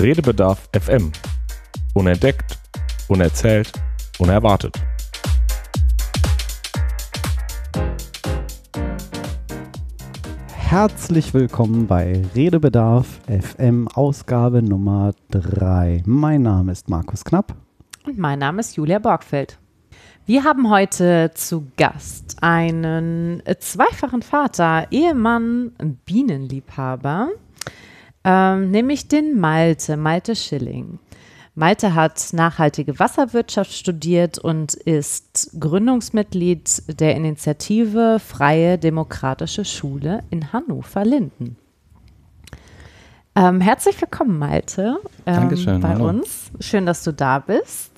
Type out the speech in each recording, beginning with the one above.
Redebedarf FM. Unentdeckt, unerzählt, unerwartet. Herzlich willkommen bei Redebedarf FM Ausgabe Nummer 3. Mein Name ist Markus Knapp. Und mein Name ist Julia Borgfeld. Wir haben heute zu Gast einen zweifachen Vater, Ehemann, Bienenliebhaber, ähm, nämlich den Malte, Malte Schilling. Malte hat nachhaltige Wasserwirtschaft studiert und ist Gründungsmitglied der Initiative Freie Demokratische Schule in Hannover-Linden. Ähm, herzlich willkommen, Malte, ähm, Dankeschön, bei hallo. uns. Schön, dass du da bist.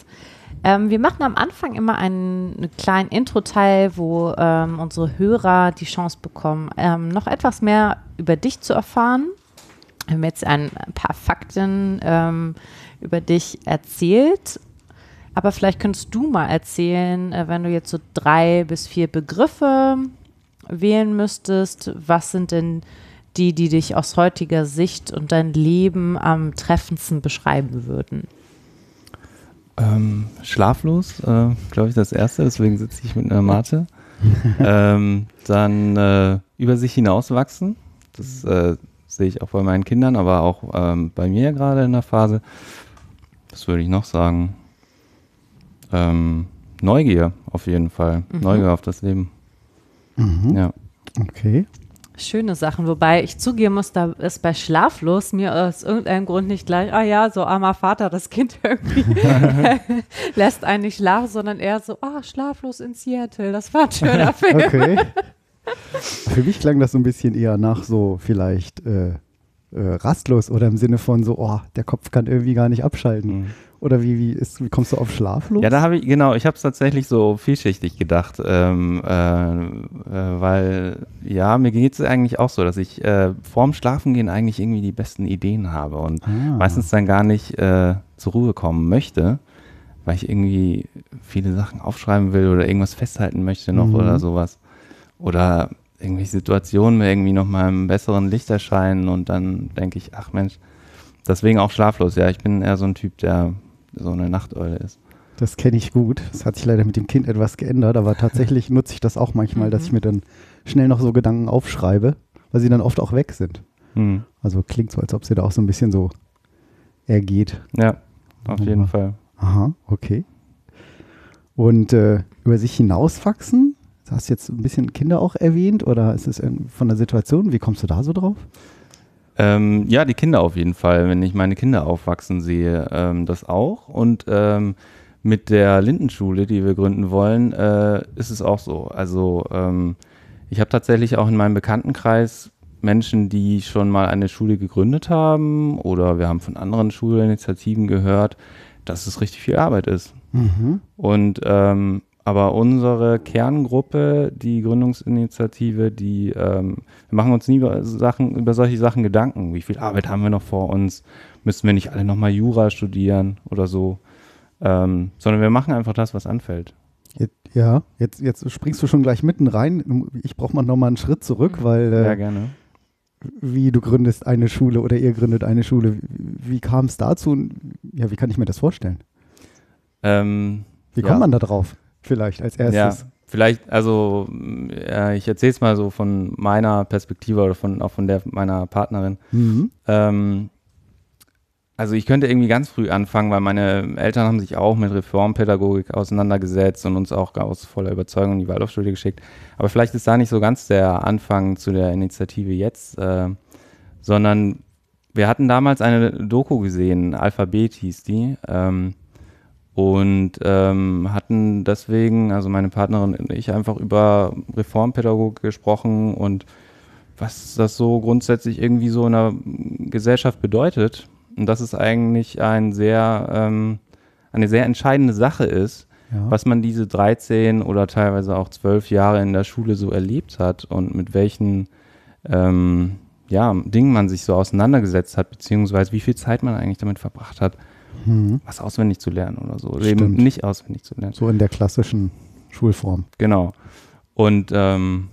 Ähm, wir machen am Anfang immer einen, einen kleinen Intro-Teil, wo ähm, unsere Hörer die Chance bekommen, ähm, noch etwas mehr über dich zu erfahren. Wir haben jetzt ein paar Fakten ähm, über dich erzählt. Aber vielleicht könntest du mal erzählen, äh, wenn du jetzt so drei bis vier Begriffe wählen müsstest, was sind denn die, die dich aus heutiger Sicht und dein Leben am treffendsten beschreiben würden? Ähm, schlaflos, äh, glaube ich, das erste, deswegen sitze ich mit einer Mate. ähm, dann äh, über sich hinauswachsen. Das äh, sehe ich auch bei meinen Kindern, aber auch ähm, bei mir gerade in der Phase. Was würde ich noch sagen? Ähm, Neugier auf jeden Fall. Mhm. Neugier auf das Leben. Mhm. Ja. Okay. Schöne Sachen, wobei ich zugeben muss, da ist bei Schlaflos mir aus irgendeinem Grund nicht gleich, ah ja, so armer Vater, das Kind irgendwie lässt einen nicht schlafen, sondern eher so, ah, Schlaflos in Seattle, das war ein schöner Film. Okay. Für mich klang das so ein bisschen eher nach so vielleicht äh, äh, rastlos oder im Sinne von so, oh, der Kopf kann irgendwie gar nicht abschalten. Mhm. Oder wie, wie, ist, wie kommst du auf schlaflos? Ja, da habe ich, genau, ich habe es tatsächlich so vielschichtig gedacht, ähm, äh, äh, weil, ja, mir geht es eigentlich auch so, dass ich äh, vorm Schlafengehen eigentlich irgendwie die besten Ideen habe und Ah. meistens dann gar nicht äh, zur Ruhe kommen möchte, weil ich irgendwie viele Sachen aufschreiben will oder irgendwas festhalten möchte noch Mhm. oder sowas. Oder irgendwelche Situationen mir irgendwie noch mal im besseren Licht erscheinen und dann denke ich, ach Mensch, deswegen auch schlaflos. Ja, ich bin eher so ein Typ, der so eine Nachteule ist. Das kenne ich gut. Das hat sich leider mit dem Kind etwas geändert, aber tatsächlich nutze ich das auch manchmal, dass Mhm. ich mir dann schnell noch so Gedanken aufschreibe, weil sie dann oft auch weg sind. Hm. Also klingt so, als ob sie da auch so ein bisschen so ergeht. Ja, auf jeden Fall. Aha, okay. Und äh, über sich hinauswachsen, hast jetzt ein bisschen Kinder auch erwähnt oder ist es von der Situation, wie kommst du da so drauf? Ähm, ja, die Kinder auf jeden Fall. Wenn ich meine Kinder aufwachsen sehe, ähm, das auch. Und ähm, mit der Lindenschule, die wir gründen wollen, äh, ist es auch so. Also ähm, ich habe tatsächlich auch in meinem Bekanntenkreis Menschen, die schon mal eine Schule gegründet haben oder wir haben von anderen Schulinitiativen gehört, dass es richtig viel Arbeit ist. Mhm. Und ähm, aber unsere Kerngruppe, die Gründungsinitiative, die ähm, wir machen uns nie über Sachen, über solche Sachen Gedanken. Wie viel Arbeit haben wir noch vor uns? Müssen wir nicht alle nochmal Jura studieren oder so? Ähm, sondern wir machen einfach das, was anfällt. Ja, jetzt, jetzt springst du schon gleich mitten rein. Ich brauche mal nochmal einen Schritt zurück, weil Ja, äh, gerne. wie du gründest eine Schule oder ihr gründet eine Schule. Wie, wie kam es dazu? Ja, wie kann ich mir das vorstellen? Ähm, Wie Ja. kommt man da drauf? Vielleicht als ja, erstes. vielleicht, also äh, ich erzähle es mal so von meiner Perspektive oder von, auch von der meiner Partnerin. Mhm. Ähm, also ich könnte irgendwie ganz früh anfangen, weil meine Eltern haben sich auch mit Reformpädagogik auseinandergesetzt und uns auch aus voller Überzeugung in die Waldorfschule geschickt. Aber vielleicht ist da nicht so ganz der Anfang zu der Initiative jetzt, äh, sondern wir hatten damals eine Doku gesehen, Alphabet hieß die, ähm, und ähm, hatten deswegen, also meine Partnerin und ich, einfach über Reformpädagogik gesprochen und was das so grundsätzlich irgendwie so in der Gesellschaft bedeutet. Und dass es eigentlich ein sehr, ähm, eine sehr entscheidende Sache ist, Ja. was man diese 13 oder teilweise auch 12 Jahre in der Schule so erlebt hat und mit welchen ähm, ja, Dingen man sich so auseinandergesetzt hat, beziehungsweise wie viel Zeit man eigentlich damit verbracht hat, Mhm. was auswendig zu lernen oder so. Oder eben nicht auswendig zu lernen. So in der klassischen Schulform. Genau. Und ähm,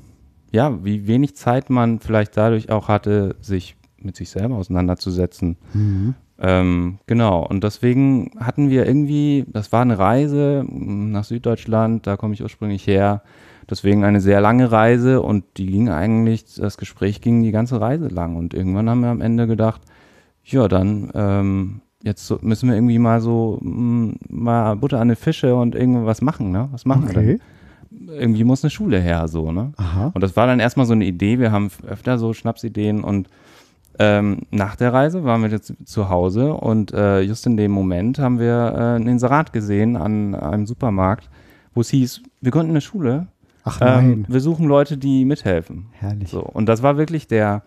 ja, wie wenig Zeit man vielleicht dadurch auch hatte, sich mit sich selber auseinanderzusetzen. Mhm. Ähm, genau, und deswegen hatten wir irgendwie, das war eine Reise nach Süddeutschland, da komme ich ursprünglich her. Deswegen eine sehr lange Reise und die ging eigentlich, das Gespräch ging die ganze Reise lang. Und irgendwann haben wir am Ende gedacht, ja, dann ähm, jetzt so, müssen wir irgendwie mal so mh, mal Butter an die Fische und irgendwas machen, ne? Was machen wir Okay. denn? Irgendwie muss eine Schule her, so, ne? Aha. Und das war dann erstmal so eine Idee. Wir haben öfter so Schnapsideen und ähm, nach der Reise waren wir jetzt zu Hause und äh, just in dem Moment haben wir äh, ein Inserat gesehen an einem Supermarkt, wo es hieß, wir gründen eine Schule. Ach Ähm, nein. wir suchen Leute, die mithelfen. Herrlich. So, und das war wirklich der,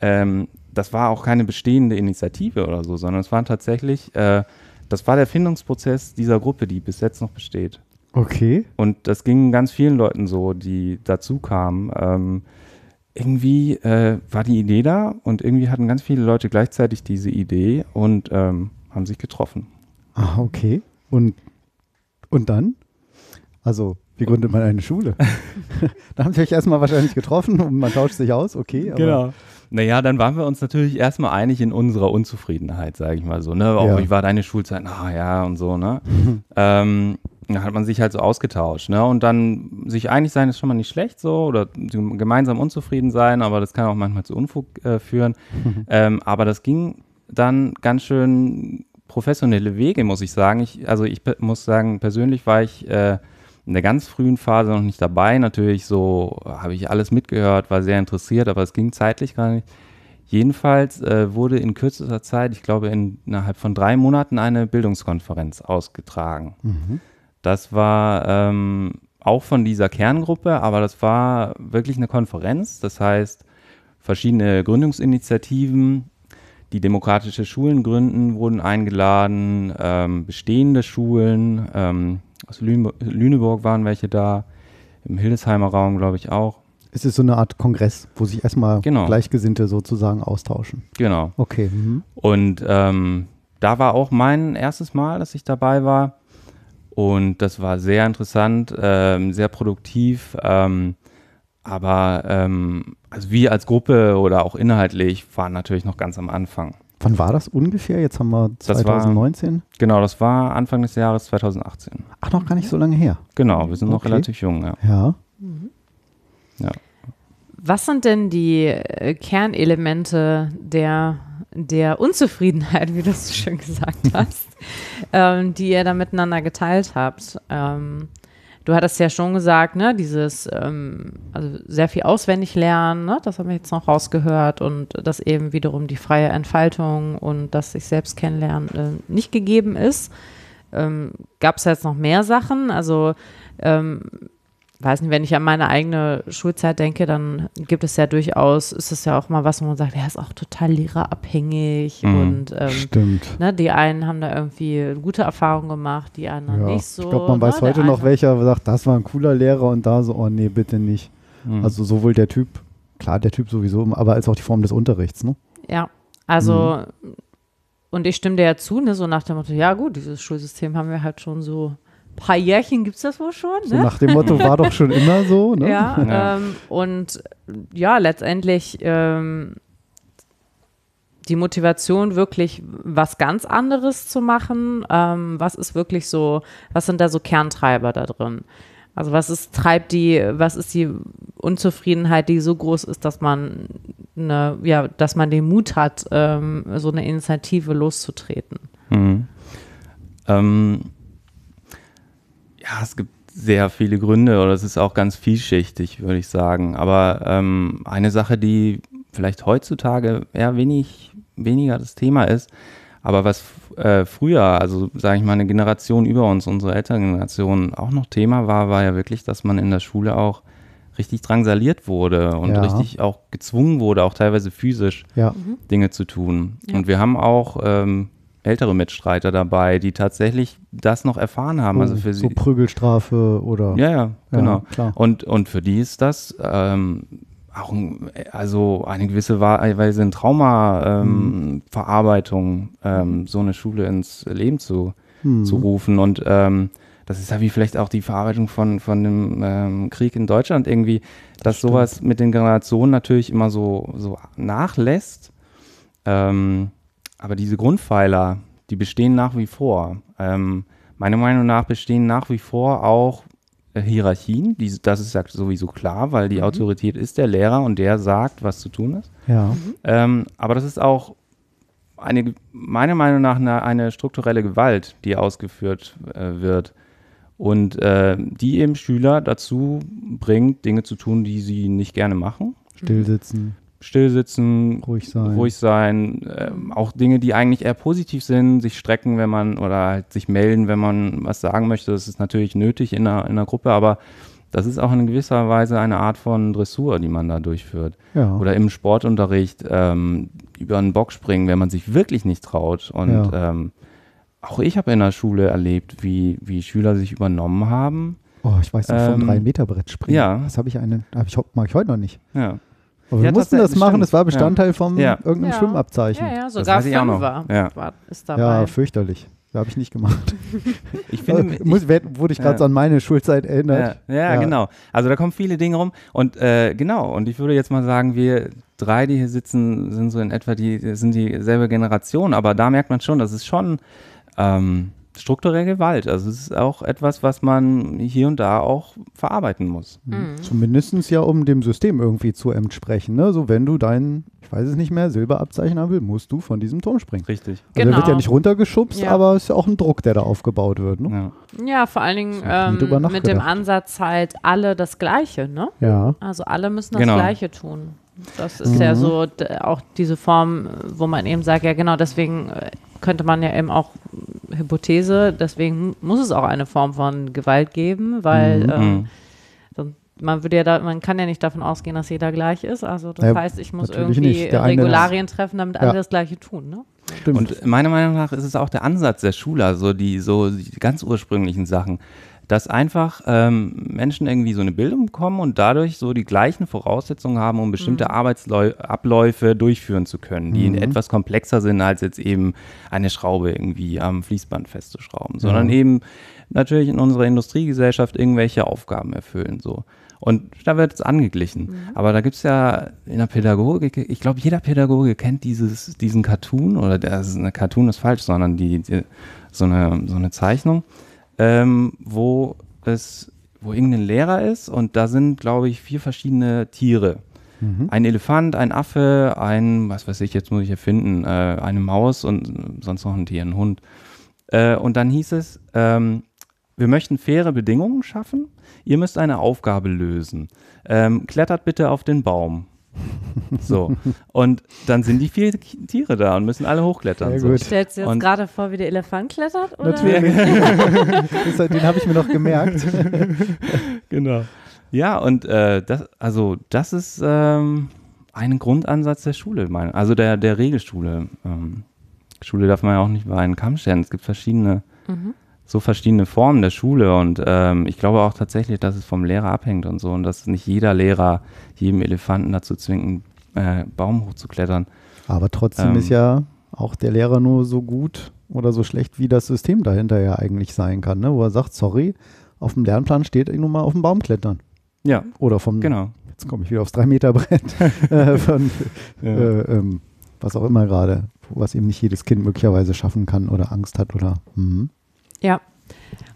ähm, das war auch keine bestehende Initiative oder so, sondern es war tatsächlich, äh, das war der Findungsprozess dieser Gruppe, die bis jetzt noch besteht. Okay. Und das ging ganz vielen Leuten so, die dazu kamen. Ähm, irgendwie äh, war die Idee da und irgendwie hatten ganz viele Leute gleichzeitig diese Idee und ähm, haben sich getroffen. Ah, okay. Und, und dann? Also, wie gründet man eine Schule? da haben sie euch erstmal wahrscheinlich getroffen und man tauscht sich aus, okay. Aber Naja, dann waren wir uns natürlich erstmal einig in unserer Unzufriedenheit, sage ich mal so. Ne? Oh, Ja. wie war deine Schulzeit? Ah ja, und so, ne? ähm, da hat man sich halt so ausgetauscht, ne? Und dann sich einig sein ist schon mal nicht schlecht so oder gemeinsam unzufrieden sein, aber das kann auch manchmal zu Unfug äh, führen. ähm, aber das ging dann ganz schön professionelle Wege, muss ich sagen. Ich, also ich muss sagen, persönlich war ich äh, in der ganz frühen Phase noch nicht dabei. Natürlich so habe ich alles mitgehört, war sehr interessiert, aber es ging zeitlich gar nicht. Jedenfalls äh, wurde in kürzester Zeit, ich glaube in, innerhalb von drei Monaten, eine Bildungskonferenz ausgetragen. Mhm. Das war ähm, auch von dieser Kerngruppe, aber das war wirklich eine Konferenz. Das heißt, verschiedene Gründungsinitiativen, die demokratische Schulen gründen, wurden eingeladen, ähm, bestehende Schulen, ähm, aus Lüne Lüneburg waren welche da, im Hildesheimer Raum, glaube ich, auch. es ist so eine Art Kongress, wo sich erstmal Genau. Gleichgesinnte sozusagen austauschen. Genau. Okay. Mhm. Und ähm, da war auch mein erstes Mal, dass ich dabei war. Und das war sehr interessant, ähm, sehr produktiv. Ähm, aber ähm, also wir als Gruppe oder auch inhaltlich waren natürlich noch ganz am Anfang. Wann war das ungefähr? Jetzt haben wir Das war- 2019. Genau, das war Anfang des Jahres 2018. Ach, noch gar nicht so lange her. Genau, wir sind noch Okay. relativ jung, ja. Ja. Was sind denn die äh, Kernelemente der, der Unzufriedenheit, wie du es so schön gesagt hast, ähm, die ihr da miteinander geteilt habt? Ähm, du hattest ja schon gesagt, ne, dieses, ähm, also sehr viel auswendig lernen, ne, das haben wir jetzt noch rausgehört und dass eben wiederum die freie Entfaltung und das sich selbst kennenlernen äh, nicht gegeben ist. Ähm, Gab es jetzt noch mehr Sachen? Also ähm, weiß nicht, wenn ich an meine eigene Schulzeit denke, dann gibt es ja durchaus, ist es ja auch mal was, wo man sagt, ja, ist auch total lehrerabhängig Mhm. und ähm, Stimmt. ne, die einen haben da irgendwie gute Erfahrungen gemacht, die anderen Ja. nicht so. ich glaube, man ne? weiß Der heute noch, welcher sagt, das war ein cooler Lehrer und da so, oh nee, bitte nicht. Mhm. Also sowohl der Typ, klar, der Typ sowieso, aber als auch die Form des Unterrichts, ne? Ja, also Mhm. und ich stimme dir ja zu, ne, so nach dem Motto, ja gut, dieses Schulsystem haben wir halt schon so paar Jährchen gibt es das wohl schon, So ne? nach dem Motto, war doch schon immer so, ne? Ja, Ja. Ähm, und ja, letztendlich ähm, die Motivation, wirklich was ganz anderes zu machen. Ähm, was ist wirklich so, was sind da so Kerntreiber da drin? Also was ist, treibt die, was ist die Unzufriedenheit, die so groß ist, dass man eine, ja, dass man den Mut hat, ähm, so eine Initiative loszutreten? Mhm. Ähm, ja, es gibt sehr viele Gründe oder es ist auch ganz vielschichtig, würde ich sagen. Aber ähm, eine Sache, die vielleicht heutzutage eher wenig, weniger das Thema ist, aber was äh, früher, also sage ich mal, eine Generation über uns, unsere Elterngeneration, auch noch Thema war, war ja wirklich, dass man in der Schule auch richtig drangsaliert wurde und Ja. richtig auch gezwungen wurde, auch teilweise physisch Ja. Dinge zu tun. Ja. Und wir haben auch ähm, ältere Mitstreiter dabei, die tatsächlich das noch erfahren haben. also Oh, für so sie. Prügelstrafe oder. Ja, ja, genau. klar. Und, und für die ist das ähm, auch ein, also eine gewisse Wa- Weise ein Trauma, ähm, Verarbeitung, ähm, so eine Schule ins Leben zu, Hm. zu rufen. Und ähm, das ist ja wie vielleicht auch die Verarbeitung von, von dem ähm, Krieg in Deutschland irgendwie, dass stimmt. sowas mit den Generationen natürlich immer so, so nachlässt. Ähm, aber diese Grundpfeiler, die bestehen nach wie vor. Ähm, meiner Meinung nach bestehen nach wie vor auch äh, Hierarchien. Die, das ist ja sowieso klar, weil die Autorität ist der Lehrer und der sagt, was zu tun ist. Ja. Ähm, aber das ist auch eine, meiner Meinung nach eine, eine strukturelle Gewalt, die ausgeführt äh, wird und äh, die eben Schüler dazu bringt, Dinge zu tun, die sie nicht gerne machen. Stillsitzen, Stillsitzen, ruhig sein. ruhig sein, ähm, auch Dinge, die eigentlich eher positiv sind, sich strecken, wenn man oder halt sich melden, wenn man was sagen möchte. Das ist natürlich nötig in einer, in einer Gruppe, aber das ist auch in gewisser Weise eine Art von Dressur, die man da durchführt. Ja. Oder im Sportunterricht ähm, über einen Bock springen, wenn man sich wirklich nicht traut. Und ähm, auch ich habe in der Schule erlebt, wie, wie Schüler sich übernommen haben. Oh, ich weiß noch, vom Ähm, 3-Meter-Brett springen. ja. Das habe ich einen, hab ich, mag ich heute noch nicht. Ja, Aber wir Ja, mussten das machen, das war Bestandteil vom Ja. irgendeinem Ja. Schwimmabzeichen. Ja, ja, Das sogar weiß ich auch noch. Fünfer Ja. war, ist dabei. Ja, fürchterlich. Da habe ich nicht gemacht. ich finde, Äh, Muss, werd- wurde ich gerade Ja. so an meine Schulzeit erinnert. Ja, ja, genau. Also da kommen viele Dinge rum. Und äh, genau, und ich würde jetzt mal sagen, wir drei, die hier sitzen, sind so in etwa die, sind dieselbe Generation, aber da merkt man schon, das ist schon ähm, strukturelle Gewalt. Also es ist auch etwas, was man hier und da auch verarbeiten muss. Mhm. Zumindest ja, um dem System irgendwie zu entsprechen. Ne? So, wenn du dein, ich weiß es nicht mehr, Silberabzeichen haben willst, musst du von diesem Turm springen. Richtig. Also der wird Genau. ja nicht runtergeschubst, Ja. aber es ist ja auch ein Druck, der da aufgebaut wird. Ne? Ja. Ja, vor allen Dingen ähm, mit dem. Ansatz halt alle das Gleiche, ne? Ja. Also alle müssen das Genau. Gleiche tun. Das ist Mhm. ja so auch diese Form, wo man eben sagt, ja genau, deswegen äh, könnte man ja eben auch Hypothese, deswegen muss es auch eine Form von Gewalt geben, weil Mhm. ähm, Mhm. sonst- man würde ja da, man kann ja nicht davon ausgehen, dass jeder gleich ist. Also das Ja, heißt, ich muss irgendwie Regularien treffen, damit alle Ja. das Gleiche tun, ne? Stimmt. Und meiner Meinung nach ist es auch der Ansatz der Schule, also die so die ganz ursprünglichen Sachen, dass einfach ähm, Menschen irgendwie so eine Bildung bekommen und dadurch so die gleichen Voraussetzungen haben, um bestimmte Arbeitsabläufe durchführen zu können, die Mhm. etwas komplexer sind, als jetzt eben eine Schraube irgendwie am Fließband festzuschrauben, sondern Ja. eben natürlich in unserer Industriegesellschaft irgendwelche Aufgaben erfüllen so. Und da wird es angeglichen. Aber da gibt es ja in der Pädagogik, ich glaube, jeder Pädagoge kennt dieses, diesen Cartoon, oder der ist eine Cartoon ist falsch, sondern die, die, so, eine, so eine Zeichnung, ähm, wo es, wo irgendein Lehrer ist und da sind, glaube ich, vier verschiedene Tiere. Mhm. Ein Elefant, ein Affe, ein, was weiß ich, jetzt muss ich erfinden, äh, eine Maus und sonst noch ein Tier, ein Hund. Äh, und dann hieß es, ähm, wir möchten faire Bedingungen schaffen. Ihr müsst eine Aufgabe lösen. Ähm, klettert bitte auf den Baum. So. Und dann sind die vier Tiere da und müssen alle hochklettern. Sehr so. Stellst du jetzt Und- gerade vor, wie der Elefant klettert? Oder? Natürlich. Das- Den habe ich mir noch gemerkt. Genau. Ja, und äh, das, also das ist ähm, ein Grundansatz der Schule, mein, also der, der Regelschule. Ähm, Schule darf man ja auch nicht über einen Kamm stellen. Es gibt verschiedene, Mhm. So verschiedene Formen der Schule und ähm, ich glaube auch tatsächlich, dass es vom Lehrer abhängt und so und dass nicht jeder Lehrer jedem Elefanten dazu zwingt, einen äh, Baum hochzuklettern. Aber trotzdem Ähm. ist ja auch der Lehrer nur so gut oder so schlecht, wie das System dahinter ja eigentlich sein kann. Ne? Wo er sagt, sorry, auf dem Lernplan steht nur mal auf dem Baum klettern. Ja, Oder vom, genau. jetzt komme ich wieder aufs 3-Meter-Brett, äh, von äh, ähm, was auch immer gerade, was eben nicht jedes Kind möglicherweise schaffen kann oder Angst hat oder mhm. Ja.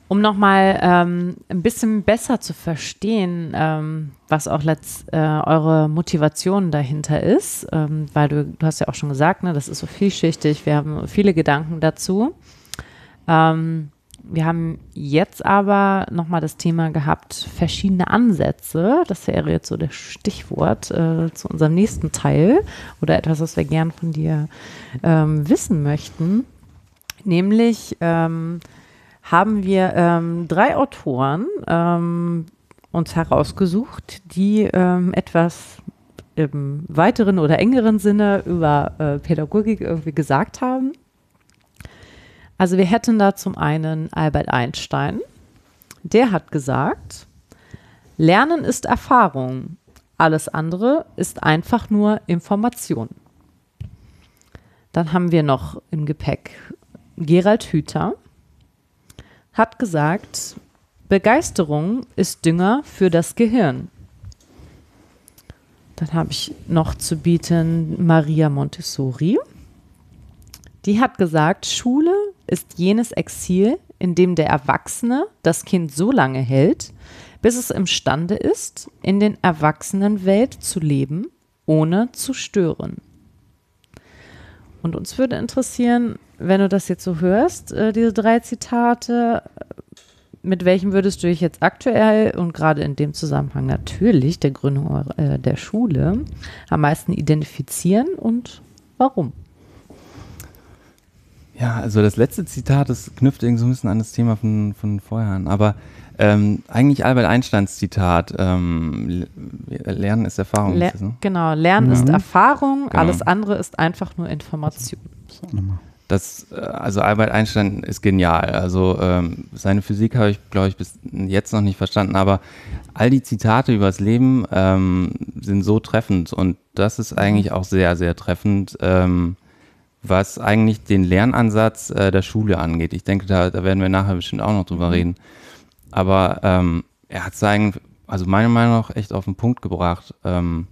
Um nochmal ähm, ein bisschen besser zu verstehen, ähm, was auch letzt, äh, eure Motivation dahinter ist, ähm, weil du, du hast ja auch schon gesagt, ne, das ist so vielschichtig, wir haben viele Gedanken dazu. Ähm, wir haben jetzt aber nochmal das Thema gehabt, verschiedene Ansätze. Das wäre jetzt so das Stichwort äh, zu unserem nächsten Teil oder etwas, was wir gern von dir ähm, wissen möchten. Nämlich ähm, haben wir ähm, drei Autoren ähm, uns herausgesucht, die ähm, etwas im weiteren oder engeren Sinne über äh, Pädagogik irgendwie gesagt haben. Also wir hätten da zum einen Albert Einstein, der hat gesagt, Lernen ist Erfahrung, alles andere ist einfach nur Information. Dann haben wir noch im Gepäck Gerald Hüther, hat gesagt, Begeisterung ist Dünger für das Gehirn. Dann habe ich noch zu bieten Maria Montessori. Die hat gesagt, Schule ist jenes Exil, in dem der Erwachsene das Kind so lange hält, bis es imstande ist, in den Erwachsenenwelt zu leben, ohne zu stören. Und uns würde interessieren, wenn du das jetzt so hörst, äh, diese drei Zitate, mit welchem würdest du dich jetzt aktuell und gerade in dem Zusammenhang natürlich der Gründung äh, der Schule am meisten identifizieren und warum? Ja, also das letzte Zitat, das knüpft irgendwie so ein bisschen an das Thema von, von vorher an. Aber ähm, eigentlich Albert Einsteins Zitat, ähm, Le- Lernen ist Erfahrung. Le ist das, ne? Genau, Lernen ist Mhm. Erfahrung, Genau. alles andere ist einfach nur Information. Sag nochmal. Das, äh, also Albert Einstein ist genial. Also ähm, seine Physik habe ich, glaube ich, bis jetzt noch nicht verstanden, aber all die Zitate über das Leben ähm, sind so treffend und das ist eigentlich auch sehr, sehr treffend, ähm, was eigentlich den Lernansatz äh, der Schule angeht. Ich denke, da, da werden wir nachher bestimmt auch noch drüber reden. Aber ähm, er hat es eigentlich, also meiner Meinung nach, echt auf den Punkt gebracht, ähm,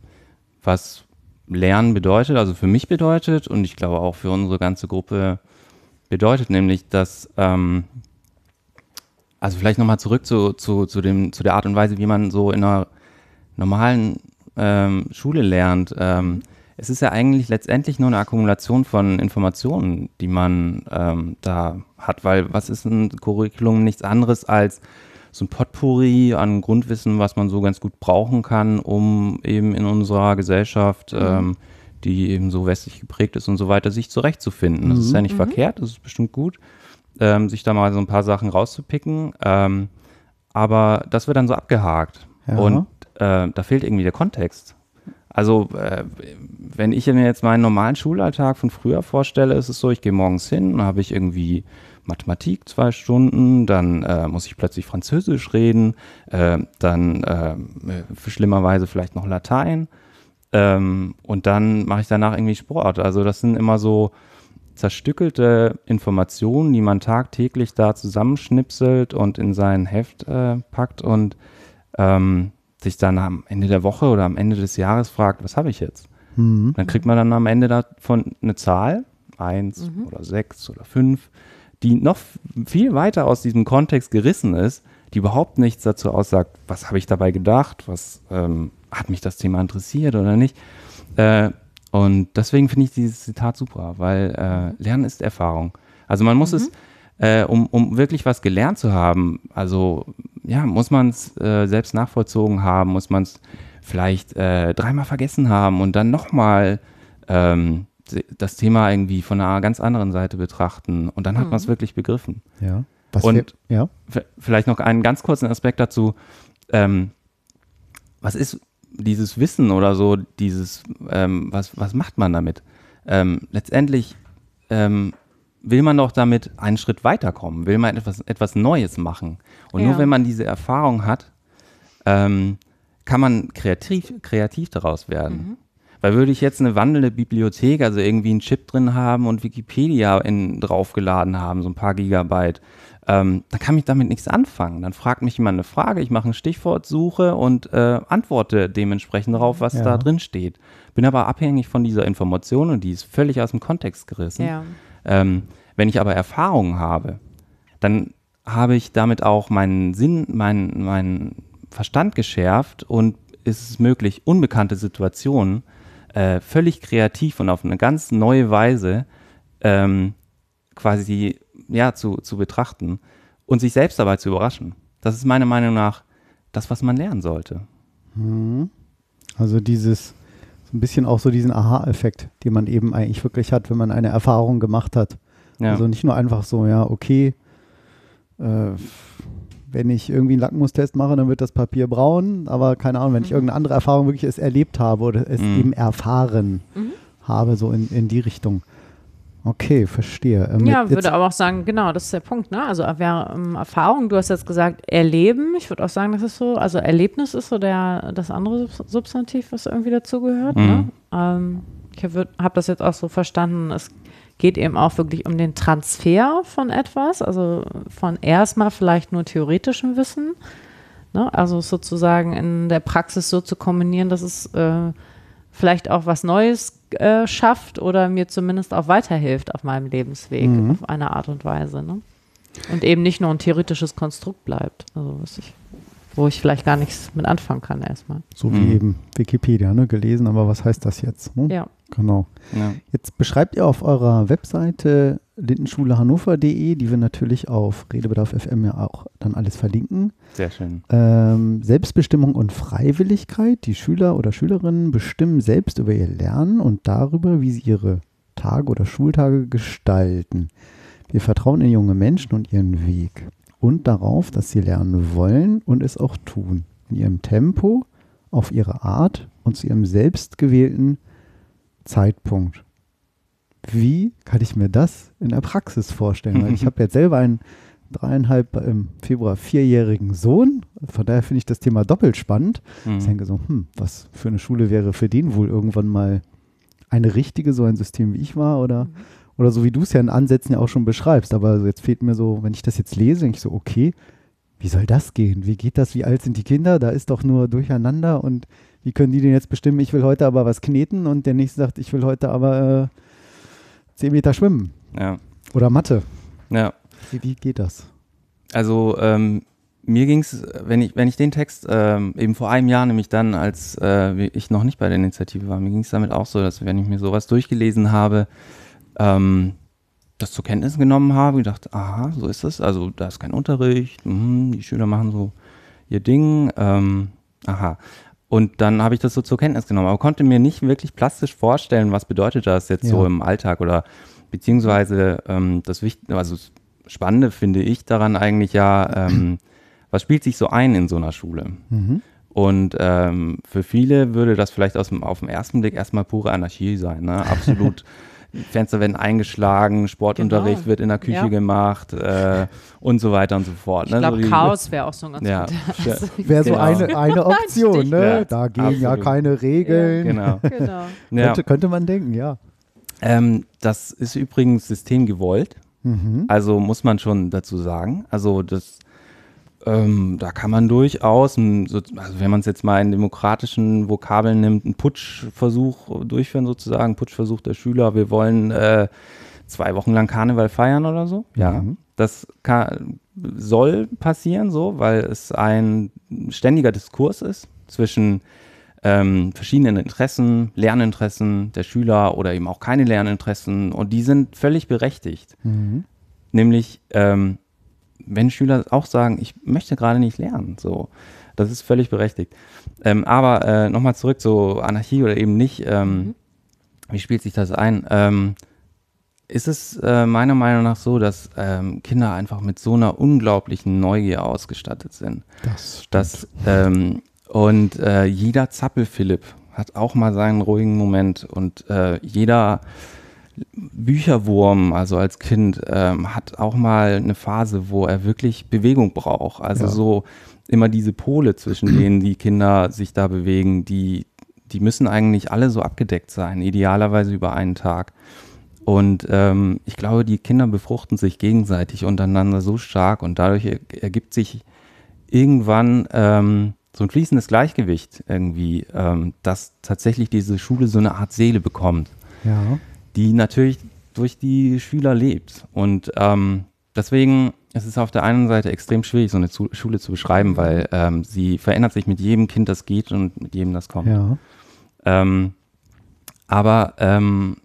was Lernen bedeutet, also für mich bedeutet und ich glaube auch für unsere ganze Gruppe bedeutet, nämlich, dass, ähm, also vielleicht nochmal zurück zu, zu, zu, dem, zu der Art und Weise, wie man so in einer normalen ähm, Schule lernt. Ähm, es ist ja eigentlich letztendlich nur eine Akkumulation von Informationen, die man ähm, da hat, weil was ist ein Curriculum nichts anderes als so ein Potpourri an Grundwissen, was man so ganz gut brauchen kann, um eben in unserer Gesellschaft, ähm, die eben so westlich geprägt ist und so weiter, sich zurechtzufinden. Das ist ja nicht verkehrt, das ist bestimmt gut, ähm, sich da mal so ein paar Sachen rauszupicken. Ähm, aber das wird dann so abgehakt. Ja. Und äh, da fehlt irgendwie der Kontext. Also, äh, wenn ich mir jetzt meinen normalen Schulalltag von früher vorstelle, ist es so, ich gehe morgens hin, dann habe ich irgendwie Mathematik zwei Stunden, dann äh, muss ich plötzlich Französisch reden, äh, dann äh, schlimmerweise vielleicht noch Latein ähm, und dann mache ich danach irgendwie Sport. Also das sind immer so zerstückelte Informationen, die man tagtäglich da zusammenschnipselt und in sein Heft äh, packt und ähm, sich dann am Ende der Woche oder am Ende des Jahres fragt, was habe ich jetzt? Mhm. Dann kriegt man dann am Ende davon eine Zahl, eins oder sechs oder fünf, die noch viel weiter aus diesem Kontext gerissen ist, die überhaupt nichts dazu aussagt, was habe ich dabei gedacht, was ähm, hat mich das Thema interessiert oder nicht. Äh, und deswegen finde ich dieses Zitat super, weil äh, Lernen ist Erfahrung. Also man muss es, äh, um, um wirklich was gelernt zu haben, also ja, muss man es äh, selbst nachvollzogen haben, muss man es vielleicht äh, dreimal vergessen haben und dann nochmal ähm, das Thema irgendwie von einer ganz anderen Seite betrachten und dann hat man es wirklich begriffen. Ja. Was Und- wär- ja. Vielleicht noch einen ganz kurzen Aspekt dazu. Ähm, was ist dieses Wissen oder so, dieses, ähm, was, was macht man damit? Ähm, letztendlich ähm, will man doch damit einen Schritt weiterkommen, will man etwas, etwas Neues machen. Und Ja. nur wenn man diese Erfahrung hat, ähm, kann man kreativ, kreativ daraus werden. Weil würde ich jetzt eine wandelnde Bibliothek, also irgendwie einen Chip drin haben und Wikipedia in, draufgeladen haben, so ein paar Gigabyte, ähm, dann kann ich damit nichts anfangen. Dann fragt mich jemand eine Frage, ich mache eine Stichwortsuche und äh, antworte dementsprechend darauf, was Ja. da drin steht. Bin aber abhängig von dieser Information und die ist völlig aus dem Kontext gerissen. Ja. Ähm, wenn ich aber Erfahrungen habe, dann habe ich damit auch meinen Sinn, meinen, meinen Verstand geschärft und ist es möglich, unbekannte Situationen äh, völlig kreativ und auf eine ganz neue Weise ähm, quasi ja, zu, zu betrachten und sich selbst dabei zu überraschen. Das ist meiner Meinung nach das, was man lernen sollte. Also dieses, so ein bisschen auch so diesen Aha-Effekt, den man eben eigentlich wirklich hat, wenn man eine Erfahrung gemacht hat. Ja. Also nicht nur einfach so, ja, okay, äh, wenn ich irgendwie einen Lackmustest mache, dann wird das Papier braun, aber keine Ahnung, wenn ich irgendeine andere Erfahrung wirklich es erlebt habe oder es Mhm. eben erfahren habe, so in, in die Richtung. Okay, verstehe. Ähm, Ja, jetzt- würde aber auch sagen, genau, das ist der Punkt, ne? Also wer, ähm, Erfahrung, du hast jetzt gesagt, erleben, ich würde auch sagen, das ist so, also Erlebnis ist so der, das andere Subs- Substantiv, was irgendwie dazugehört, ne? Mhm. Ähm, ich habe hab das jetzt auch so verstanden, es geht eben auch wirklich um den Transfer von etwas, also von erstmal vielleicht nur theoretischem Wissen, ne? also sozusagen in der Praxis so zu kombinieren, dass es äh, vielleicht auch was Neues äh, schafft oder mir zumindest auch weiterhilft auf meinem Lebensweg Mhm. auf eine Art und Weise. Ne? Und eben nicht nur ein theoretisches Konstrukt bleibt, also was ich, wo ich vielleicht gar nichts mit anfangen kann erstmal. So wie Mhm. eben Wikipedia, ne? gelesen, aber was heißt das jetzt? Ne? Ja. Genau. Ja. Jetzt beschreibt ihr auf eurer Webseite lindenschulehannover.de, die wir natürlich auf Redebedarf FM ja auch dann alles verlinken. Sehr schön. Ähm, Selbstbestimmung und Freiwilligkeit. Die Schüler oder Schülerinnen bestimmen selbst über ihr Lernen und darüber, wie sie ihre Tage oder Schultage gestalten. Wir vertrauen in junge Menschen und ihren Weg und darauf, dass sie lernen wollen und es auch tun. In ihrem Tempo, auf ihre Art und zu ihrem selbstgewählten Zeitpunkt. Wie kann ich mir das in der Praxis vorstellen? Weil ich habe jetzt selber einen dreieinhalb im Februar vierjährigen Sohn. Von daher finde ich das Thema doppelt spannend. Mhm. Ich denke so, hm, was für eine Schule wäre für den wohl irgendwann mal eine richtige, so ein System wie ich war oder, Mhm. Oder so wie du es ja in Ansätzen ja auch schon beschreibst. Aber jetzt fehlt mir so, wenn ich das jetzt lese, denke ich so, okay, wie soll das gehen? Wie geht das? Wie alt sind die Kinder? Da ist doch nur Durcheinander und wie können die denn jetzt bestimmen, ich will heute aber was kneten und der nächste sagt, ich will heute aber äh, 10 Meter schwimmen Ja. oder Mathe. ja. Wie, wie geht das? Also ähm, mir ging es, wenn ich, wenn ich den Text ähm, eben vor einem Jahr, nämlich dann, als äh, ich noch nicht bei der Initiative war, mir ging es damit auch so, dass wenn ich mir sowas durchgelesen habe, ähm, das zur Kenntnis genommen habe, gedacht, aha, so ist es. Also da ist kein Unterricht, mhm, die Schüler machen so ihr Ding, ähm, aha. Und dann habe ich das so zur Kenntnis genommen, aber konnte mir nicht wirklich plastisch vorstellen, was bedeutet das jetzt Ja. so im Alltag oder beziehungsweise ähm, das Wichtige, also das Spannende finde ich daran eigentlich ja, ähm, was spielt sich so ein in so einer Schule? Mhm. Und ähm, für viele würde das vielleicht aus dem, auf den ersten Blick erstmal pure Anarchie sein. Ne? Absolut. Fenster werden eingeschlagen, Sportunterricht Genau. wird in der Küche Ja. gemacht äh, und so weiter und so fort. Ich ne? glaube, so Chaos wäre auch so ein ganz Ja. guter. Also, Wäre so Genau. eine, eine Option, ne? Ja, Dagegen ja absolut. keine Regeln. Genau. genau. Ja. Könnte, könnte man denken, ja. Ähm, das ist übrigens systemgewollt. Mhm. Also muss man schon dazu sagen. Also das, ähm, da kann man durchaus, ein, so, also wenn man es jetzt mal in demokratischen Vokabeln nimmt, einen Putschversuch durchführen sozusagen, Putschversuch der Schüler. Wir wollen äh, zwei Wochen lang Karneval feiern oder so. Ja, Mhm. das kann, soll passieren so, weil es ein ständiger Diskurs ist zwischen ähm, verschiedenen Interessen, Lerninteressen der Schüler oder eben auch keine Lerninteressen und die sind völlig berechtigt. Mhm. Nämlich, ähm, wenn Schüler auch sagen, ich möchte gerade nicht lernen, so, das ist völlig berechtigt. Ähm, aber äh, nochmal zurück zu Anarchie oder eben nicht, ähm, wie spielt sich das ein? Ähm, ist es äh, meiner Meinung nach so, dass ähm, Kinder einfach mit so einer unglaublichen Neugier ausgestattet sind? Das stimmt. Das, ähm, und äh, jeder Zappelphilipp hat auch mal seinen ruhigen Moment und äh, jeder Bücherwurm, also als Kind, ähm, hat auch mal eine Phase, wo er wirklich Bewegung braucht. Also Ja. so immer diese Pole, zwischen denen die Kinder sich da bewegen, die, die müssen eigentlich alle so abgedeckt sein, idealerweise über einen Tag. Und ähm, ich glaube, die Kinder befruchten sich gegenseitig untereinander so stark und dadurch er, ergibt sich irgendwann ähm, so ein fließendes Gleichgewicht irgendwie, ähm, dass tatsächlich diese Schule so eine Art Seele bekommt, ja. Die natürlich durch die Schüler lebt. Und ähm, deswegen ist es auf der einen Seite extrem schwierig, so eine Zu Schule zu beschreiben, weil ähm, sie verändert sich mit jedem Kind, das geht und mit jedem, das kommt. Ja. Ähm, aber ähm,